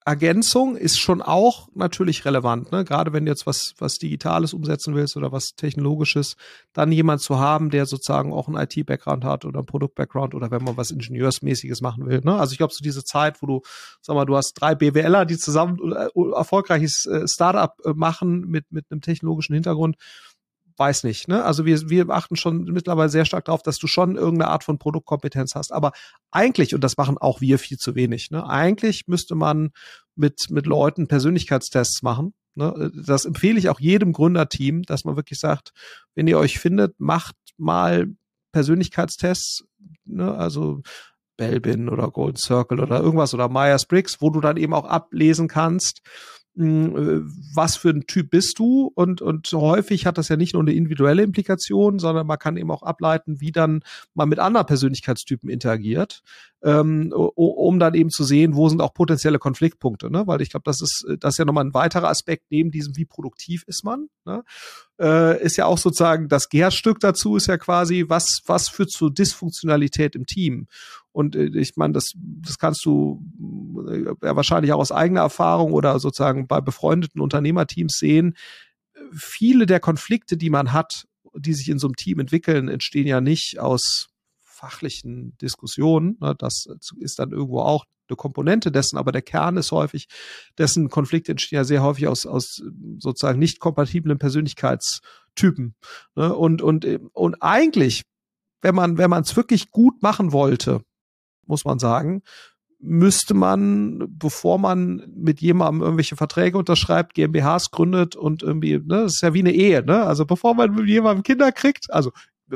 Ergänzung ist schon auch natürlich relevant, ne? Gerade wenn du jetzt was, was Digitales umsetzen willst oder was Technologisches, dann jemand zu haben, der sozusagen auch einen IT-Background hat oder einen Produkt-Background oder wenn man was Ingenieursmäßiges machen will. Ne? Also ich glaube, so diese Zeit, wo du, sag mal, du hast drei BWLer, die zusammen äh, erfolgreiches äh, Startup äh, machen mit, mit einem technologischen Hintergrund, weiß nicht. Ne? Also wir, wir achten schon mittlerweile sehr stark darauf, dass du schon irgendeine Art von Produktkompetenz hast. Aber eigentlich, und das machen auch wir viel zu wenig, ne? eigentlich müsste man mit, mit Leuten Persönlichkeitstests machen. Ne? Das empfehle ich auch jedem Gründerteam, dass man wirklich sagt, wenn ihr euch findet, macht mal Persönlichkeitstests, ne? also Belbin oder Golden Circle oder irgendwas oder Myers-Briggs, wo du dann eben auch ablesen kannst, was für ein Typ bist du und, und häufig hat das ja nicht nur eine individuelle Implikation, sondern man kann eben auch ableiten, wie dann man mit anderen Persönlichkeitstypen interagiert, ähm, um dann eben zu sehen, wo sind auch potenzielle Konfliktpunkte, ne? weil ich glaube, das ist, das ist ja nochmal ein weiterer Aspekt neben diesem, wie produktiv ist man, ne? Äh, ist ja auch sozusagen das Gärstück dazu ist ja quasi, was, was führt zu Dysfunktionalität im Team und äh, ich meine, das, das kannst du äh, ja wahrscheinlich auch aus eigener Erfahrung oder sozusagen bei befreundeten Unternehmerteams sehen. Viele der Konflikte, die man hat, die sich in so einem Team entwickeln, entstehen ja nicht aus fachlichen Diskussionen. Ne? Das ist dann irgendwo auch eine Komponente dessen, aber der Kern ist häufig, dessen Konflikte entstehen ja sehr häufig aus, aus sozusagen nicht kompatiblen Persönlichkeitstypen. Ne? Und, und, und eigentlich, wenn man, wenn man es wirklich gut machen wollte, muss man sagen, müsste man, bevor man mit jemandem irgendwelche Verträge unterschreibt, GmbHs gründet und irgendwie, ne, das ist ja wie eine Ehe, ne? Also bevor man mit jemandem Kinder kriegt, also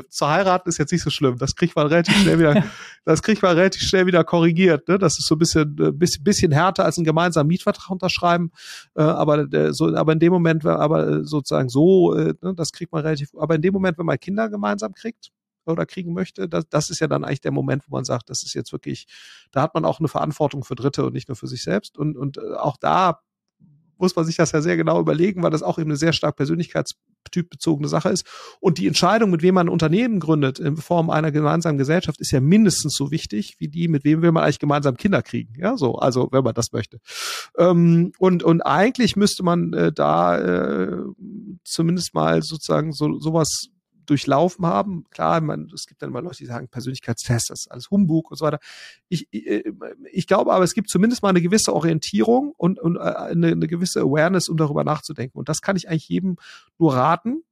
zu heiraten ist jetzt nicht so schlimm. Das kriegt man relativ schnell wieder, das kriegt man relativ schnell wieder korrigiert. Ne? Das ist so ein bisschen, äh, bisschen, bisschen härter als einen gemeinsamen Mietvertrag unterschreiben. Äh, aber äh, so, aber in dem Moment, aber äh, sozusagen so, äh, ne, das kriegt man relativ. Aber in dem Moment, wenn man Kinder gemeinsam kriegt, oder kriegen möchte, das, das ist ja dann eigentlich der Moment, wo man sagt, das ist jetzt wirklich, da hat man auch eine Verantwortung für Dritte und nicht nur für sich selbst. Und, und äh, auch da muss man sich das ja sehr genau überlegen, weil das auch eben eine sehr stark persönlichkeitstypbezogene Sache ist. Und die Entscheidung, mit wem man ein Unternehmen gründet, in Form einer gemeinsamen Gesellschaft, ist ja mindestens so wichtig, wie die, mit wem will man eigentlich gemeinsam Kinder kriegen. Ja, so, also wenn man das möchte. Ähm, und, und eigentlich müsste man äh, da äh, zumindest mal sozusagen so sowas durchlaufen haben. Klar, man, es gibt dann immer Leute, die sagen, Persönlichkeitstest, das ist alles Humbug und so weiter. Ich, ich, äh, ich glaube aber, es gibt zumindest mal eine gewisse Orientierung und, und äh, eine, eine gewisse Awareness, um darüber nachzudenken. Und das kann ich eigentlich jedem nur raten,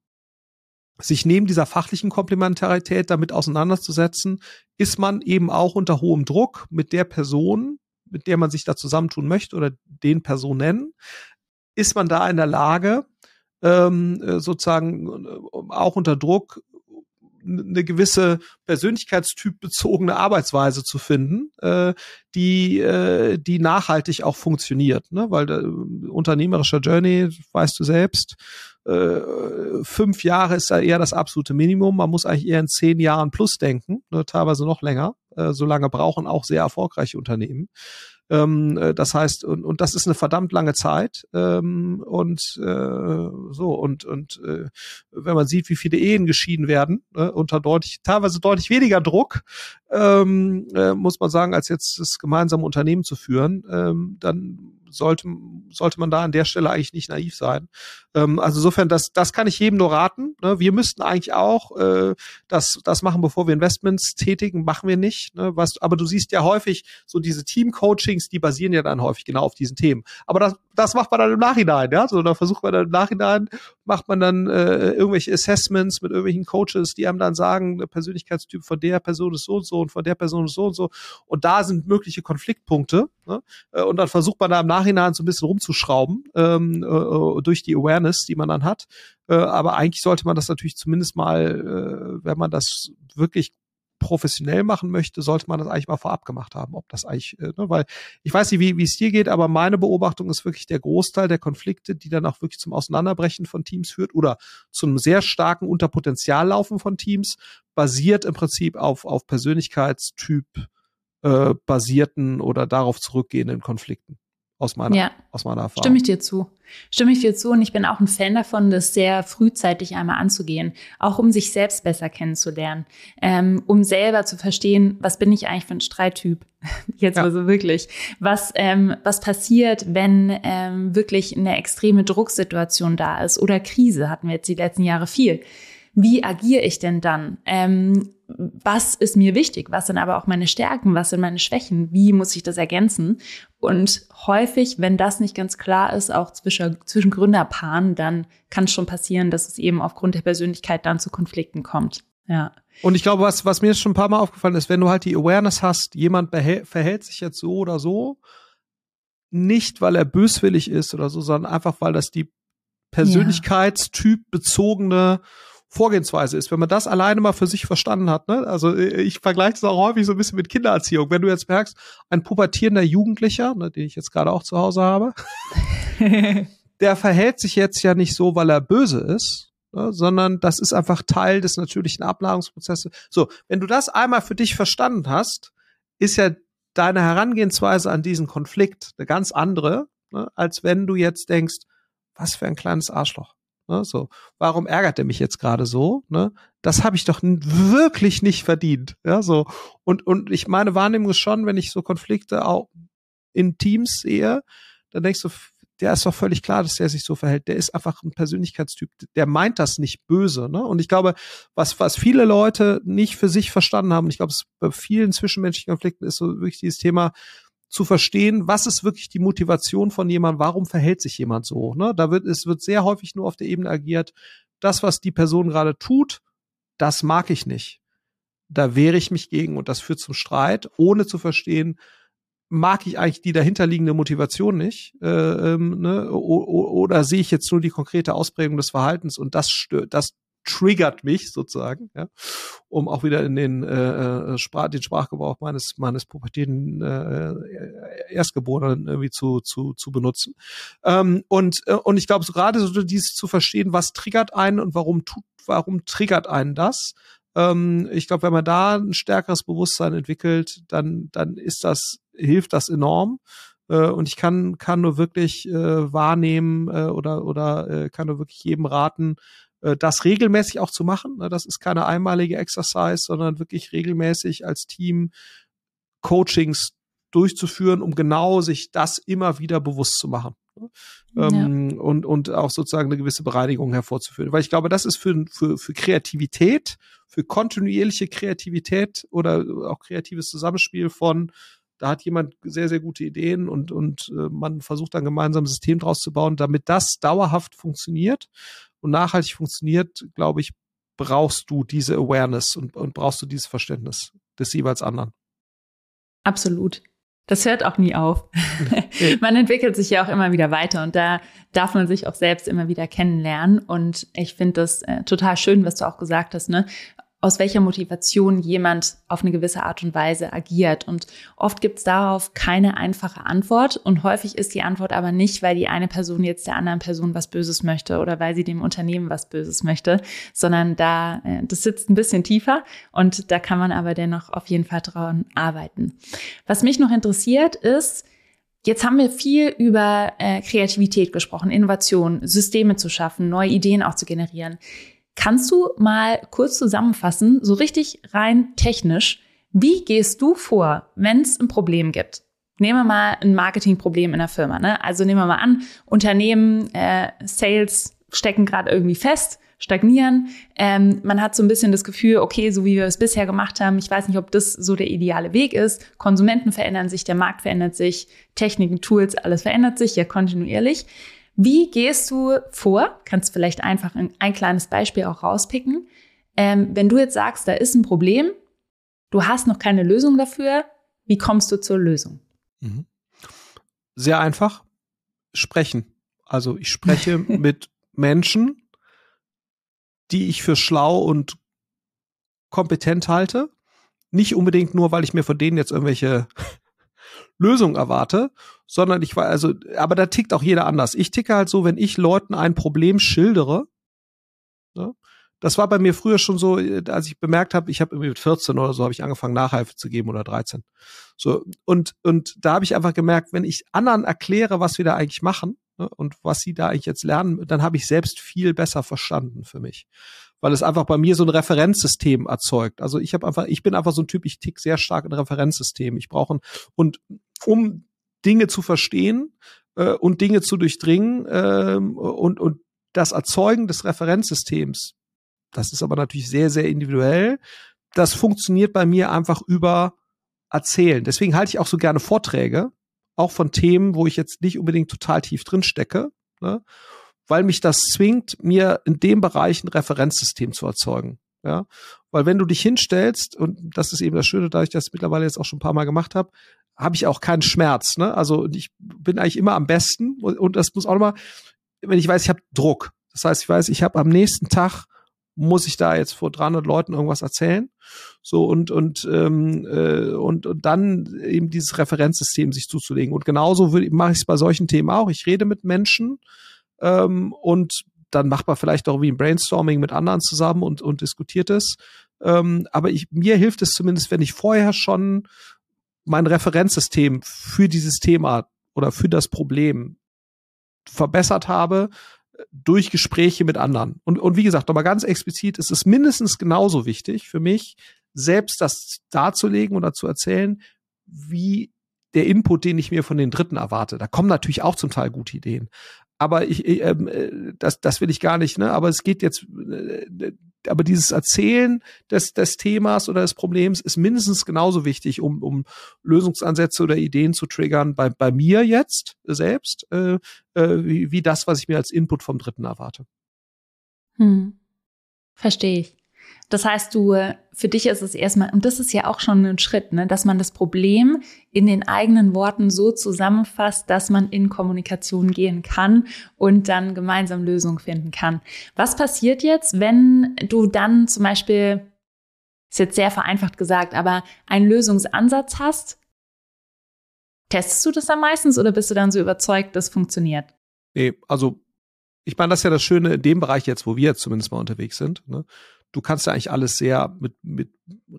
sich neben dieser fachlichen Komplementarität damit auseinanderzusetzen, ist man eben auch unter hohem Druck mit der Person, mit der man sich da zusammentun möchte oder den Personen, ist man da in der Lage, ähm, äh, sozusagen äh, auch unter Druck eine gewisse Persönlichkeitstyp bezogene Arbeitsweise zu finden, äh, die äh, die nachhaltig auch funktioniert, ne? Weil der äh, unternehmerischer Journey, weißt du selbst, äh, fünf Jahre ist ja eher das absolute Minimum. Man muss eigentlich eher in zehn Jahren plus denken, ne? teilweise noch länger. Äh, so lange brauchen auch sehr erfolgreiche Unternehmen. Ähm, äh, das heißt, und, und das ist eine verdammt lange Zeit. Ähm, und äh, so, und, und äh, wenn man sieht, wie viele Ehen geschieden werden, äh, unter deutlich, teilweise deutlich weniger Druck, ähm, äh, muss man sagen, als jetzt das gemeinsame Unternehmen zu führen, ähm, dann sollte, sollte man da an der Stelle eigentlich nicht naiv sein. Ähm, also insofern, das, das kann ich jedem nur raten. Ne? Wir müssten eigentlich auch äh, das, das machen, bevor wir Investments tätigen, machen wir nicht. Ne? Was, aber du siehst ja häufig so diese Team-Coachings, die basieren ja dann häufig genau auf diesen Themen. Aber das, das macht man dann im Nachhinein, ja. So, da versucht man dann im Nachhinein, macht man dann äh, irgendwelche Assessments mit irgendwelchen Coaches, die einem dann sagen, der Persönlichkeitstyp von der Person ist so und so und von der Person ist so und so. Und da sind mögliche Konfliktpunkte. Ne? Äh, und dann versucht man da im Nachhinein so ein bisschen rumzuschrauben ähm, äh, durch die Awareness, die man dann hat. Äh, aber eigentlich sollte man das natürlich zumindest mal, äh, wenn man das wirklich professionell machen möchte, sollte man das eigentlich mal vorab gemacht haben, ob das eigentlich, äh, ne, weil ich weiß nicht, wie, wie es dir geht, aber meine Beobachtung ist wirklich der Großteil der Konflikte, die dann auch wirklich zum Auseinanderbrechen von Teams führt oder zu einem sehr starken Unterpotenziallaufen von Teams, basiert im Prinzip auf, auf Persönlichkeitstyp äh, basierten oder darauf zurückgehenden Konflikten. Aus meiner, ja. aus meiner Erfahrung. Stimme ich dir zu. Stimme ich dir zu und ich bin auch ein Fan davon, das sehr frühzeitig einmal anzugehen, auch um sich selbst besser kennenzulernen, ähm, um selber zu verstehen, was bin ich eigentlich für ein Streittyp, jetzt ja. also wirklich, was ähm, was passiert, wenn ähm, wirklich eine extreme Drucksituation da ist oder Krise hatten wir jetzt die letzten Jahre viel. Wie agiere ich denn dann? Ähm, was ist mir wichtig? Was sind aber auch meine Stärken? Was sind meine Schwächen? Wie muss ich das ergänzen? Und häufig, wenn das nicht ganz klar ist, auch zwischen, zwischen Gründerpaaren, dann kann es schon passieren, dass es eben aufgrund der Persönlichkeit dann zu Konflikten kommt. Ja. Und ich glaube, was, was mir schon ein paar Mal aufgefallen ist, wenn du halt die Awareness hast, jemand verhält sich jetzt so oder so, nicht weil er böswillig ist oder so, sondern einfach weil das die Persönlichkeitstyp bezogene Vorgehensweise ist. Wenn man das alleine mal für sich verstanden hat, ne? also äh, ich vergleiche das auch häufig so ein bisschen mit Kindererziehung. Wenn du jetzt merkst, ein pubertierender Jugendlicher, ne, den ich jetzt gerade auch zu Hause habe, der verhält sich jetzt ja nicht so, weil er böse ist, ne, sondern das ist einfach Teil des natürlichen Ablagerungsprozesses. So, wenn du das einmal für dich verstanden hast, ist ja deine Herangehensweise an diesen Konflikt eine ganz andere, ne, als wenn du jetzt denkst, was für ein kleines Arschloch. Ne, so, warum ärgert er mich jetzt gerade so? Ne? Das habe ich doch wirklich nicht verdient. Ja, so. Und, und ich meine Wahrnehmung ist schon, wenn ich so Konflikte auch in Teams sehe, dann denkst du, der ist doch völlig klar, dass der sich so verhält. Der ist einfach ein Persönlichkeitstyp. Der meint das nicht böse. Ne? Und ich glaube, was, was viele Leute nicht für sich verstanden haben, ich glaube, es bei vielen zwischenmenschlichen Konflikten ist so wirklich dieses Thema, zu verstehen, was ist wirklich die Motivation von jemandem, warum verhält sich jemand so. Ne? Da wird, es wird sehr häufig nur auf der Ebene agiert, das, was die Person gerade tut, das mag ich nicht. Da wehre ich mich gegen und das führt zum Streit, ohne zu verstehen, mag ich eigentlich die dahinterliegende Motivation nicht, äh, ähm, ne? oder sehe ich jetzt nur die konkrete Ausprägung des Verhaltens und das stört, das triggert mich sozusagen, ja, um auch wieder in den, äh, äh Sprach, den Sprachgebrauch meines meines pubertierenden äh, Erstgeborenen irgendwie zu zu zu benutzen. Ähm, und äh, und ich glaube, so gerade so dieses zu verstehen, was triggert einen und warum tut, warum triggert einen das. Ähm, ich glaube, wenn man da ein stärkeres Bewusstsein entwickelt, dann dann ist das hilft das enorm äh, und ich kann kann nur wirklich äh, wahrnehmen äh, oder oder äh, kann nur wirklich jedem raten, das regelmäßig auch zu machen. Ne? Das ist keine einmalige Exercise, sondern wirklich regelmäßig als Team Coachings durchzuführen, um genau sich das immer wieder bewusst zu machen. Ne? Ja. Ähm, und, und auch sozusagen eine gewisse Bereinigung hervorzuführen. Weil ich glaube, das ist für, für, für Kreativität, für kontinuierliche Kreativität oder auch kreatives Zusammenspiel von da hat jemand sehr, sehr gute Ideen und, und äh, man versucht dann gemeinsam ein System draus zu bauen, damit das dauerhaft funktioniert und nachhaltig funktioniert, glaube ich, brauchst du diese Awareness und, und brauchst du dieses Verständnis des jeweils anderen. Absolut. Das hört auch nie auf. man entwickelt sich ja auch immer wieder weiter und da darf man sich auch selbst immer wieder kennenlernen. Und ich finde das äh, total schön, was du auch gesagt hast, ne? Aus welcher Motivation jemand auf eine gewisse Art und Weise agiert. Und oft gibt es darauf keine einfache Antwort. Und häufig ist die Antwort aber nicht, weil die eine Person jetzt der anderen Person was Böses möchte oder weil sie dem Unternehmen was Böses möchte, sondern da, äh, das sitzt ein bisschen tiefer und da kann man aber dennoch auf jeden Fall dran arbeiten. Was mich noch interessiert ist, Jetzt haben wir viel über äh, Kreativität gesprochen, Innovation, Systeme zu schaffen, neue Ideen auch zu generieren. Kannst du mal kurz zusammenfassen, so richtig rein technisch, wie gehst du vor, wenn es ein Problem gibt? Nehmen wir mal ein Marketingproblem in der Firma. Ne? Also nehmen wir mal an, Unternehmen, äh, Sales stecken gerade irgendwie fest, stagnieren. Ähm, man hat so ein bisschen das Gefühl, okay, so wie wir es bisher gemacht haben, ich weiß nicht, ob das so der ideale Weg ist. Konsumenten verändern sich, der Markt verändert sich, Techniken, Tools, alles verändert sich ja kontinuierlich. Wie gehst du vor? Kannst vielleicht einfach ein, kleines Beispiel auch rauspicken. Ähm, wenn du jetzt sagst, da ist ein Problem, du hast noch keine Lösung dafür, wie kommst du zur Lösung? Mhm. Sehr einfach. Sprechen. Also ich spreche mit Menschen, die ich für schlau und kompetent halte. Nicht unbedingt nur, weil ich mir von denen jetzt irgendwelche Lösung erwarte, sondern ich war also, aber da tickt auch jeder anders. Ich ticke halt so, wenn ich Leuten ein Problem schildere, ne, Das war bei mir früher schon so, als ich bemerkt habe, ich habe irgendwie mit 14 oder so habe ich angefangen Nachhilfe zu geben oder 13. So und und da habe ich einfach gemerkt, wenn ich anderen erkläre, was wir da eigentlich machen ne, und was sie da eigentlich jetzt lernen, dann habe ich selbst viel besser verstanden für mich, weil es einfach bei mir so ein Referenzsystem erzeugt. Also ich habe einfach, ich bin einfach so ein Typ, ich tick sehr stark in Referenzsystem. Ich brauche und um Dinge zu verstehen äh, und Dinge zu durchdringen äh, und und das Erzeugen des Referenzsystems das ist aber natürlich sehr, sehr individuell. Das funktioniert bei mir einfach über Erzählen. Deswegen halte ich auch so gerne Vorträge, auch von Themen, wo ich jetzt nicht unbedingt total tief drin stecke, ne? weil mich das zwingt, mir in dem Bereich ein Referenzsystem zu erzeugen. Ja, weil wenn du dich hinstellst, und das ist eben das Schöne, da ich das mittlerweile jetzt auch schon ein paar Mal gemacht habe, habe ich auch keinen Schmerz. Ne? Also ich bin eigentlich immer am besten und, und das muss auch nochmal, wenn ich weiß, ich habe Druck. Das heißt, ich weiß, ich habe am nächsten Tag muss ich da jetzt vor 300 Leuten irgendwas erzählen? So und und ähm, äh, und, und dann eben dieses Referenzsystem sich zuzulegen. Und genauso mache ich es bei solchen Themen auch. Ich rede mit Menschen ähm, und dann macht man vielleicht auch wie ein Brainstorming mit anderen zusammen und und diskutiert es. Ähm, aber ich, mir hilft es zumindest, wenn ich vorher schon mein Referenzsystem für dieses Thema oder für das Problem verbessert habe, durch Gespräche mit anderen. Und, und wie gesagt, nochmal ganz explizit, es ist mindestens genauso wichtig für mich, selbst das darzulegen oder zu erzählen, wie der Input, den ich mir von den Dritten erwarte. Da kommen natürlich auch zum Teil gute Ideen. Aber ich, ähm, äh, das, das will ich gar nicht, ne? Aber es geht jetzt, äh, aber dieses Erzählen des, des Themas oder des Problems ist mindestens genauso wichtig, um, um Lösungsansätze oder Ideen zu triggern bei, bei mir jetzt selbst, äh, äh, wie, wie das, was ich mir als Input vom Dritten erwarte. Hm. Verstehe ich. Das heißt, du, für dich ist es erstmal, und das ist ja auch schon ein Schritt, ne, dass man das Problem in den eigenen Worten so zusammenfasst, dass man in Kommunikation gehen kann und dann gemeinsam Lösungen finden kann. Was passiert jetzt, wenn du dann zum Beispiel, ist jetzt sehr vereinfacht gesagt, aber einen Lösungsansatz hast? Testest du das dann meistens oder bist du dann so überzeugt, das funktioniert? Nee, also ich meine, das ist ja das Schöne in dem Bereich jetzt, wo wir jetzt zumindest mal unterwegs sind. Ne? Du kannst ja eigentlich alles sehr mit, mit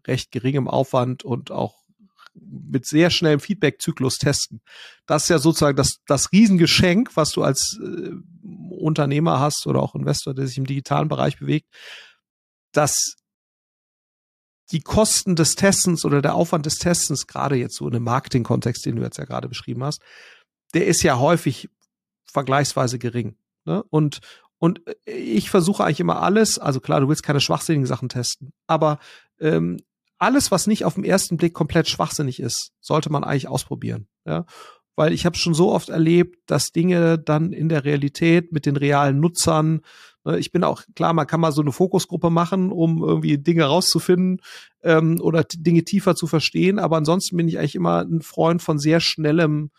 recht geringem Aufwand und auch mit sehr schnellem Feedback-Zyklus testen. Das ist ja sozusagen das, das Riesengeschenk, was du als äh, Unternehmer hast oder auch Investor, der sich im digitalen Bereich bewegt, dass die Kosten des Testens oder der Aufwand des Testens, gerade jetzt so in dem Marketing-Kontext, den du jetzt ja gerade beschrieben hast, der ist ja häufig vergleichsweise gering. Ne? Und, und äh, ich versuche eigentlich immer alles, also klar, du willst keine schwachsinnigen Sachen testen, aber ähm, alles, was nicht auf den ersten Blick komplett schwachsinnig ist, sollte man eigentlich ausprobieren. Ja? Weil ich habe schon so oft erlebt, dass Dinge dann in der Realität mit den realen Nutzern, ne, ich bin auch klar, man kann mal so eine Fokusgruppe machen, um irgendwie Dinge rauszufinden ähm, oder Dinge tiefer zu verstehen, aber ansonsten bin ich eigentlich immer ein Freund von sehr schnellem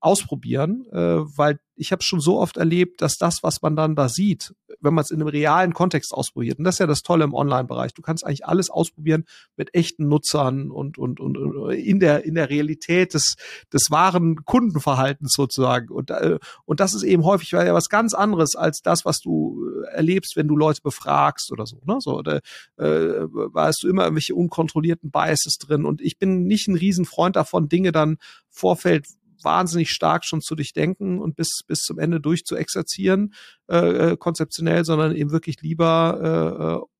ausprobieren, äh, weil ich habe schon so oft erlebt, dass das, was man dann da sieht, wenn man es in einem realen Kontext ausprobiert, und das ist ja das Tolle im Online-Bereich, du kannst eigentlich alles ausprobieren mit echten Nutzern und, und, und, und in der, in der Realität des, des wahren Kundenverhaltens sozusagen. Und, äh, und das ist eben häufig ja was ganz anderes als das, was du erlebst, wenn du Leute befragst oder so. Ne? So, oder, äh, hast du immer irgendwelche unkontrollierten Biases drin. Und ich bin nicht ein Riesenfreund davon, Dinge dann Vorfeld wahnsinnig stark schon zu durchdenken und bis, bis zum Ende durch zu exerzieren, äh, äh konzeptionell, sondern eben wirklich lieber äh, äh,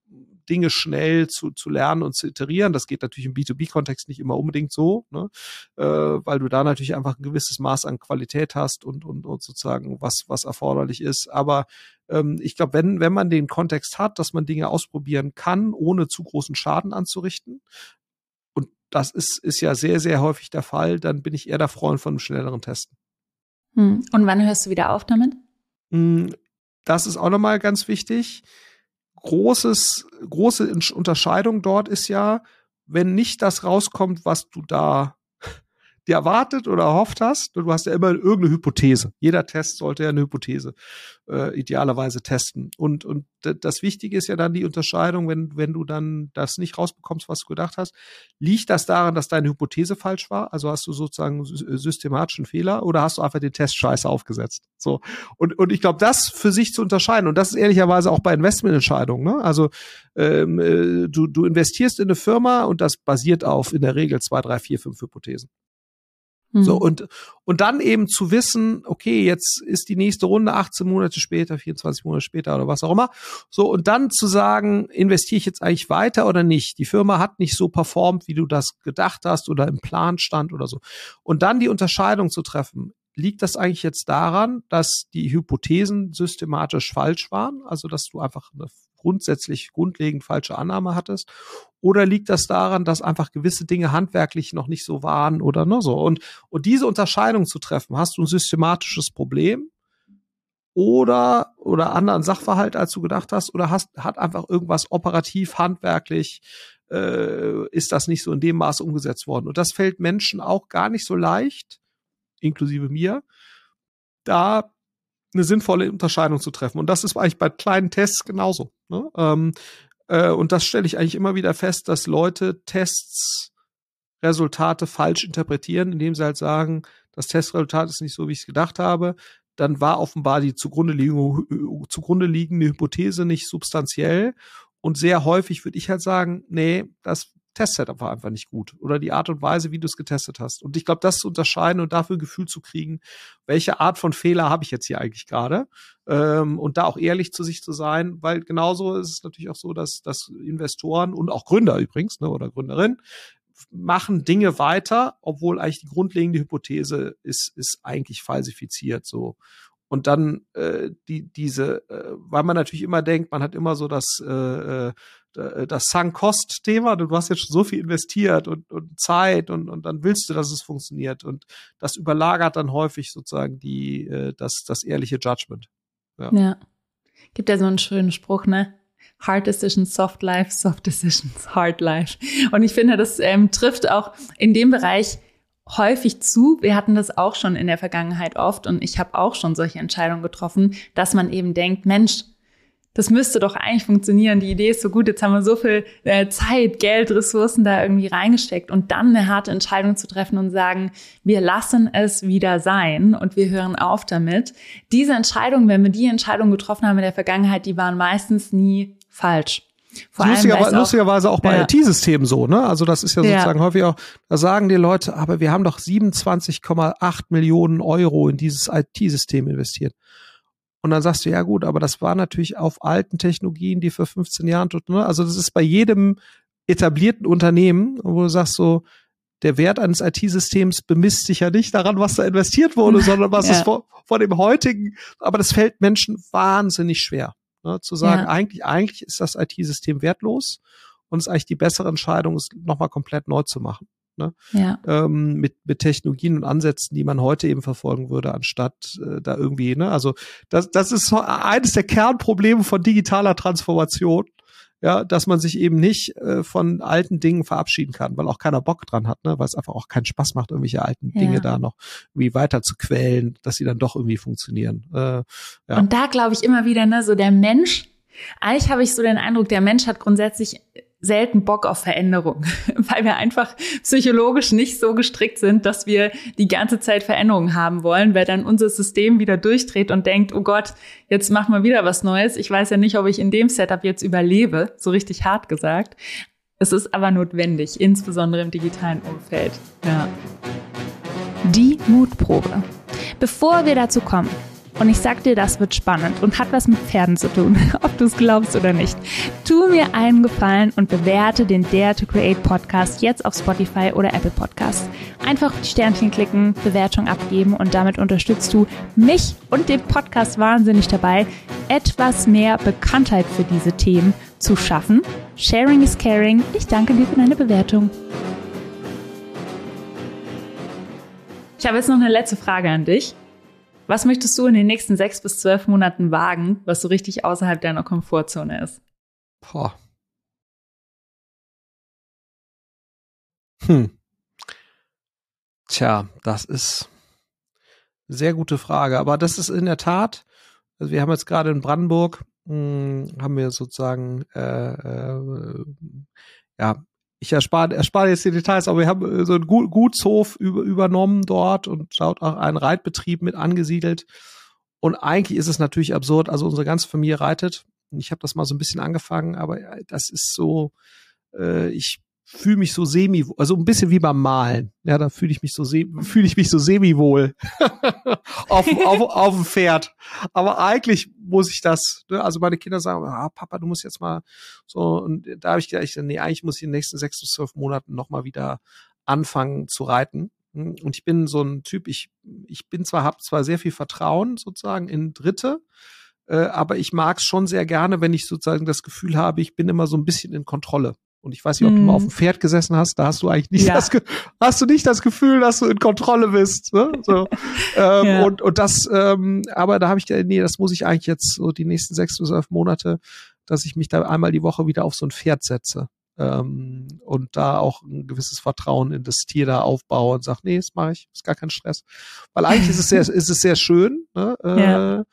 Dinge schnell zu, zu lernen und zu iterieren. Das geht natürlich im B2B-Kontext nicht immer unbedingt so, ne? äh, weil du da natürlich einfach ein gewisses Maß an Qualität hast und, und, und sozusagen was, was erforderlich ist. Aber ähm, ich glaube, wenn, wenn man den Kontext hat, dass man Dinge ausprobieren kann, ohne zu großen Schaden anzurichten, das ist, ist ja sehr, sehr häufig der Fall, dann bin ich eher der Freund von einem schnelleren Testen. Hm. Und wann hörst du wieder auf damit? Hm, das ist auch nochmal ganz wichtig. Großes, große Unterscheidung dort ist ja, wenn nicht das rauskommt, was du da dir erwartet oder erhofft hast. Du hast ja immer irgendeine Hypothese. Jeder Test sollte ja eine Hypothese äh, idealerweise testen. Und, und das Wichtige ist ja dann die Unterscheidung, wenn, wenn du dann das nicht rausbekommst, was du gedacht hast. Liegt das daran, dass deine Hypothese falsch war? Also hast du sozusagen systematischen Fehler oder hast du einfach den Test scheiße aufgesetzt? So. Und, und ich glaube, das für sich zu unterscheiden, und das ist ehrlicherweise auch bei Investmententscheidungen, ne? Also ähm, äh, du, du investierst in eine Firma und das basiert auf in der Regel zwei, drei, vier, fünf Hypothesen. So, mhm. und, und dann eben zu wissen, okay, jetzt ist die nächste Runde 18 Monate später, 24 Monate später oder was auch immer. So, und dann zu sagen, investiere ich jetzt eigentlich weiter oder nicht? Die Firma hat nicht so performt, wie du das gedacht hast oder im Plan stand oder so. Und dann die Unterscheidung zu treffen. Liegt das eigentlich jetzt daran, dass die Hypothesen systematisch falsch waren? Also, dass du einfach eine grundsätzlich grundlegend falsche Annahme hattest? Oder liegt das daran, dass einfach gewisse Dinge handwerklich noch nicht so waren oder ne so? Und, und diese Unterscheidung zu treffen, hast du ein systematisches Problem? Oder, oder anderen Sachverhalt, als du gedacht hast, oder hast, hat einfach irgendwas operativ, handwerklich, äh, ist das nicht so in dem Maß umgesetzt worden? Und das fällt Menschen auch gar nicht so leicht, inklusive mir, da eine sinnvolle Unterscheidung zu treffen. Und das ist eigentlich bei kleinen Tests genauso. Ne? Ähm, äh, und das stelle ich eigentlich immer wieder fest, dass Leute Tests Resultate falsch interpretieren, indem sie halt sagen, das Testresultat ist nicht so, wie ich es gedacht habe. Dann war offenbar die zugrunde liegende, zugrunde liegende Hypothese nicht substanziell. Und sehr häufig würde ich halt sagen, nee, das Testsetup war einfach nicht gut oder die Art und Weise, wie du es getestet hast. Und ich glaube, das zu unterscheiden und dafür ein Gefühl zu kriegen, welche Art von Fehler habe ich jetzt hier eigentlich gerade ähm, und da auch ehrlich zu sich zu sein, weil genauso ist es natürlich auch so, dass, dass Investoren und auch Gründer übrigens ne, oder Gründerinnen machen Dinge weiter, obwohl eigentlich die grundlegende Hypothese ist, ist eigentlich falsifiziert so. Und dann äh, die diese, äh, weil man natürlich immer denkt, man hat immer so das äh, äh das Sunk-Cost-Thema. Du hast jetzt schon so viel investiert und, und Zeit und, und dann willst du, dass es funktioniert. Und das überlagert dann häufig sozusagen die, äh, das, das ehrliche Judgment. Ja. ja. Gibt ja so einen schönen Spruch, ne? Hard Decisions, Soft Life, Soft Decisions, Hard Life. Und ich finde, das ähm, trifft auch in dem Bereich häufig zu. Wir hatten das auch schon in der Vergangenheit oft und ich habe auch schon solche Entscheidungen getroffen, dass man eben denkt, Mensch, das müsste doch eigentlich funktionieren. Die Idee ist so gut, jetzt haben wir so viel äh, Zeit, Geld, Ressourcen da irgendwie reingesteckt und dann eine harte Entscheidung zu treffen und sagen, wir lassen es wieder sein und wir hören auf damit. Diese Entscheidung, wenn wir die Entscheidung getroffen haben in der Vergangenheit, die waren meistens nie falsch. Vor Lustiger, allem, lustigerweise auch bei ja. IT-Systemen so, ne? Also das ist ja sozusagen ja. häufig auch, da sagen die Leute, aber wir haben doch 27,8 Millionen Euro in dieses IT-System investiert. Und dann sagst du, ja gut, aber das war natürlich auf alten Technologien, die für 15 Jahren, ne? also das ist bei jedem etablierten Unternehmen, wo du sagst so, der Wert eines IT-Systems bemisst sich ja nicht daran, was da investiert wurde, sondern was ja. ist vor, vor dem heutigen, aber das fällt Menschen wahnsinnig schwer, ne? zu sagen, ja. eigentlich, eigentlich ist das IT-System wertlos und es ist eigentlich die bessere Entscheidung, es nochmal komplett neu zu machen. Ne? Ja. Ähm, mit, mit Technologien und Ansätzen, die man heute eben verfolgen würde, anstatt äh, da irgendwie, ne? Also das, das ist eines der Kernprobleme von digitaler Transformation, ja, dass man sich eben nicht äh, von alten Dingen verabschieden kann, weil auch keiner Bock dran hat, ne? weil es einfach auch keinen Spaß macht, irgendwelche alten ja. Dinge da noch irgendwie weiter zu quälen, dass sie dann doch irgendwie funktionieren. Äh, ja. Und da glaube ich immer wieder, ne, so der Mensch, eigentlich habe ich so den Eindruck, der Mensch hat grundsätzlich selten Bock auf Veränderung, weil wir einfach psychologisch nicht so gestrickt sind, dass wir die ganze Zeit Veränderungen haben wollen, weil dann unser System wieder durchdreht und denkt, oh Gott, jetzt machen wir wieder was Neues. Ich weiß ja nicht, ob ich in dem Setup jetzt überlebe, so richtig hart gesagt. Es ist aber notwendig, insbesondere im digitalen Umfeld. Ja. Die Mutprobe. Bevor wir dazu kommen, und ich sag dir, das wird spannend und hat was mit Pferden zu tun, ob du es glaubst oder nicht. Tu mir einen Gefallen und bewerte den Dare to Create Podcast jetzt auf Spotify oder Apple Podcasts. Einfach die Sternchen klicken, Bewertung abgeben und damit unterstützt du mich und den Podcast wahnsinnig dabei, etwas mehr Bekanntheit für diese Themen zu schaffen. Sharing is caring. Ich danke dir für deine Bewertung. Ich habe jetzt noch eine letzte Frage an dich. Was möchtest du in den nächsten sechs bis zwölf Monaten wagen, was so richtig außerhalb deiner Komfortzone ist? Boah. Hm. Tja, das ist eine sehr gute Frage. Aber das ist in der Tat, also wir haben jetzt gerade in Brandenburg, mh, hm, haben wir sozusagen, äh, äh, ja, ich erspare, erspare jetzt die Details, aber wir haben so einen Gutshof über, übernommen dort und dort auch einen Reitbetrieb mit angesiedelt. Und eigentlich ist es natürlich absurd. Also unsere ganze Familie reitet. Ich habe das mal so ein bisschen angefangen, aber das ist so, äh, ich fühle mich so semi, also ein bisschen wie beim Malen. Ja, da fühle ich mich so fühle ich mich so semi wohl auf, auf, auf dem Pferd. Aber eigentlich muss ich das. Ne? Also meine Kinder sagen, ah, Papa, du musst jetzt mal so. Und da habe ich gedacht, nee, eigentlich muss ich in den nächsten sechs bis zwölf Monaten noch mal wieder anfangen zu reiten. Und ich bin so ein Typ. Ich ich bin zwar habe zwar sehr viel Vertrauen sozusagen in Dritte. Äh, aber ich mag es schon sehr gerne, wenn ich sozusagen das Gefühl habe, ich bin immer so ein bisschen in Kontrolle. Und ich weiß nicht, ob du mal auf dem hm. Pferd gesessen hast, da hast du eigentlich nicht ja. das, hast du nicht das Gefühl, dass du in Kontrolle bist. Ne? So. ähm, ja. und, und das, ähm, aber da habe ich gedacht, nee, das muss ich eigentlich jetzt so die nächsten sechs bis zwölf Monate, dass ich mich da einmal die Woche wieder auf so ein Pferd setze. Ähm, und da auch ein gewisses Vertrauen in das Tier da aufbaue und sage, nee, das mache ich, ist gar kein Stress. Weil eigentlich ist es sehr, ist es sehr schön, ne? Äh, ja.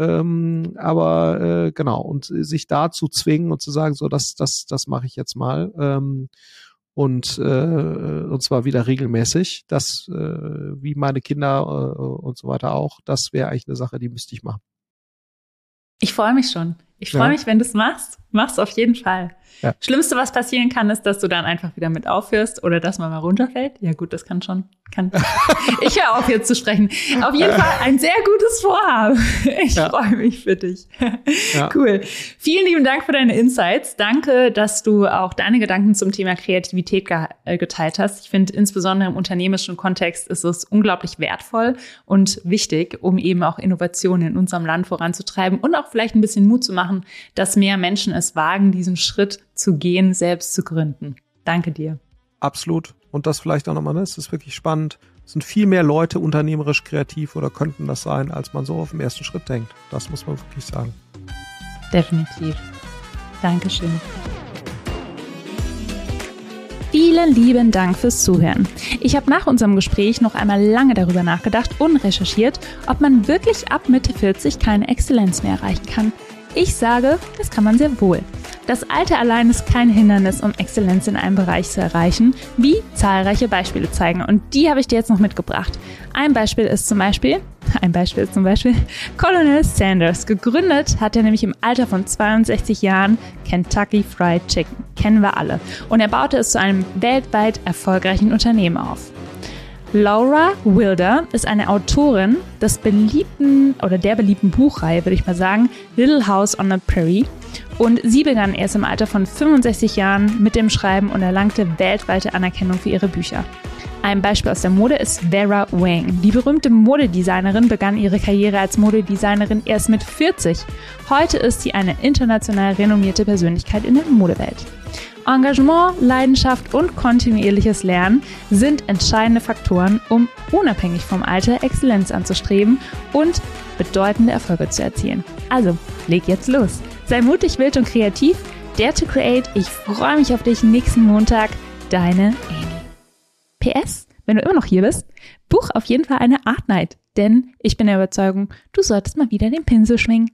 Ähm, aber äh, genau, und sich da zu zwingen und zu sagen, so, das, das, das mache ich jetzt mal. Ähm, und, äh, und zwar wieder regelmäßig. Das, äh, wie meine Kinder äh, und so weiter auch, das wäre eigentlich eine Sache, die müsste ich machen. Ich freue mich schon. Ich freue ja. mich, wenn du es machst. Mach's auf jeden Fall. Ja. Schlimmste, was passieren kann, ist, dass du dann einfach wieder mit aufhörst oder dass man mal runterfällt. Ja gut, das kann schon. Kann. ich höre auf jetzt zu sprechen. Auf jeden Fall ein sehr gutes Vorhaben. Ich ja. freue mich für dich. Ja. Cool. Vielen lieben Dank für deine Insights. Danke, dass du auch deine Gedanken zum Thema Kreativität äh, geteilt hast. Ich finde, insbesondere im unternehmerischen Kontext ist es unglaublich wertvoll und wichtig, um eben auch Innovationen in unserem Land voranzutreiben und auch vielleicht ein bisschen Mut zu machen, dass mehr Menschen es wagen, diesen Schritt zu gehen, selbst zu gründen. Danke dir. Absolut. Und das vielleicht auch nochmal, ne? es ist wirklich spannend. Es sind viel mehr Leute unternehmerisch kreativ oder könnten das sein, als man so auf den ersten Schritt denkt. Das muss man wirklich sagen. Definitiv. Dankeschön. Vielen lieben Dank fürs Zuhören. Ich habe nach unserem Gespräch noch einmal lange darüber nachgedacht und recherchiert, ob man wirklich ab Mitte 40 keine Exzellenz mehr erreichen kann. Ich sage, das kann man sehr wohl. Das Alter allein ist kein Hindernis, um Exzellenz in einem Bereich zu erreichen, wie zahlreiche Beispiele zeigen. Und die habe ich dir jetzt noch mitgebracht. Ein Beispiel ist zum Beispiel, ein Beispiel ist zum Beispiel Colonel Sanders. Gegründet hat er nämlich im Alter von 62 Jahren Kentucky Fried Chicken. Kennen wir alle. Und er baute es zu einem weltweit erfolgreichen Unternehmen auf. Laura Wilder ist eine Autorin des beliebten oder der beliebten Buchreihe, würde ich mal sagen, Little House on the Prairie. Und sie begann erst im Alter von 65 Jahren mit dem Schreiben und erlangte weltweite Anerkennung für ihre Bücher. Ein Beispiel aus der Mode ist Vera Wang. Die berühmte Modedesignerin begann ihre Karriere als Modedesignerin erst mit 40. Heute ist sie eine international renommierte Persönlichkeit in der Modewelt. Engagement, Leidenschaft und kontinuierliches Lernen sind entscheidende Faktoren, um unabhängig vom Alter Exzellenz anzustreben und bedeutende Erfolge zu erzielen. Also, leg jetzt los. Sei mutig, wild und kreativ. Dare to Create. Ich freue mich auf dich nächsten Montag. Deine Amy. PS, wenn du immer noch hier bist, buch auf jeden Fall eine Art Night, denn ich bin der Überzeugung, du solltest mal wieder den Pinsel schwingen.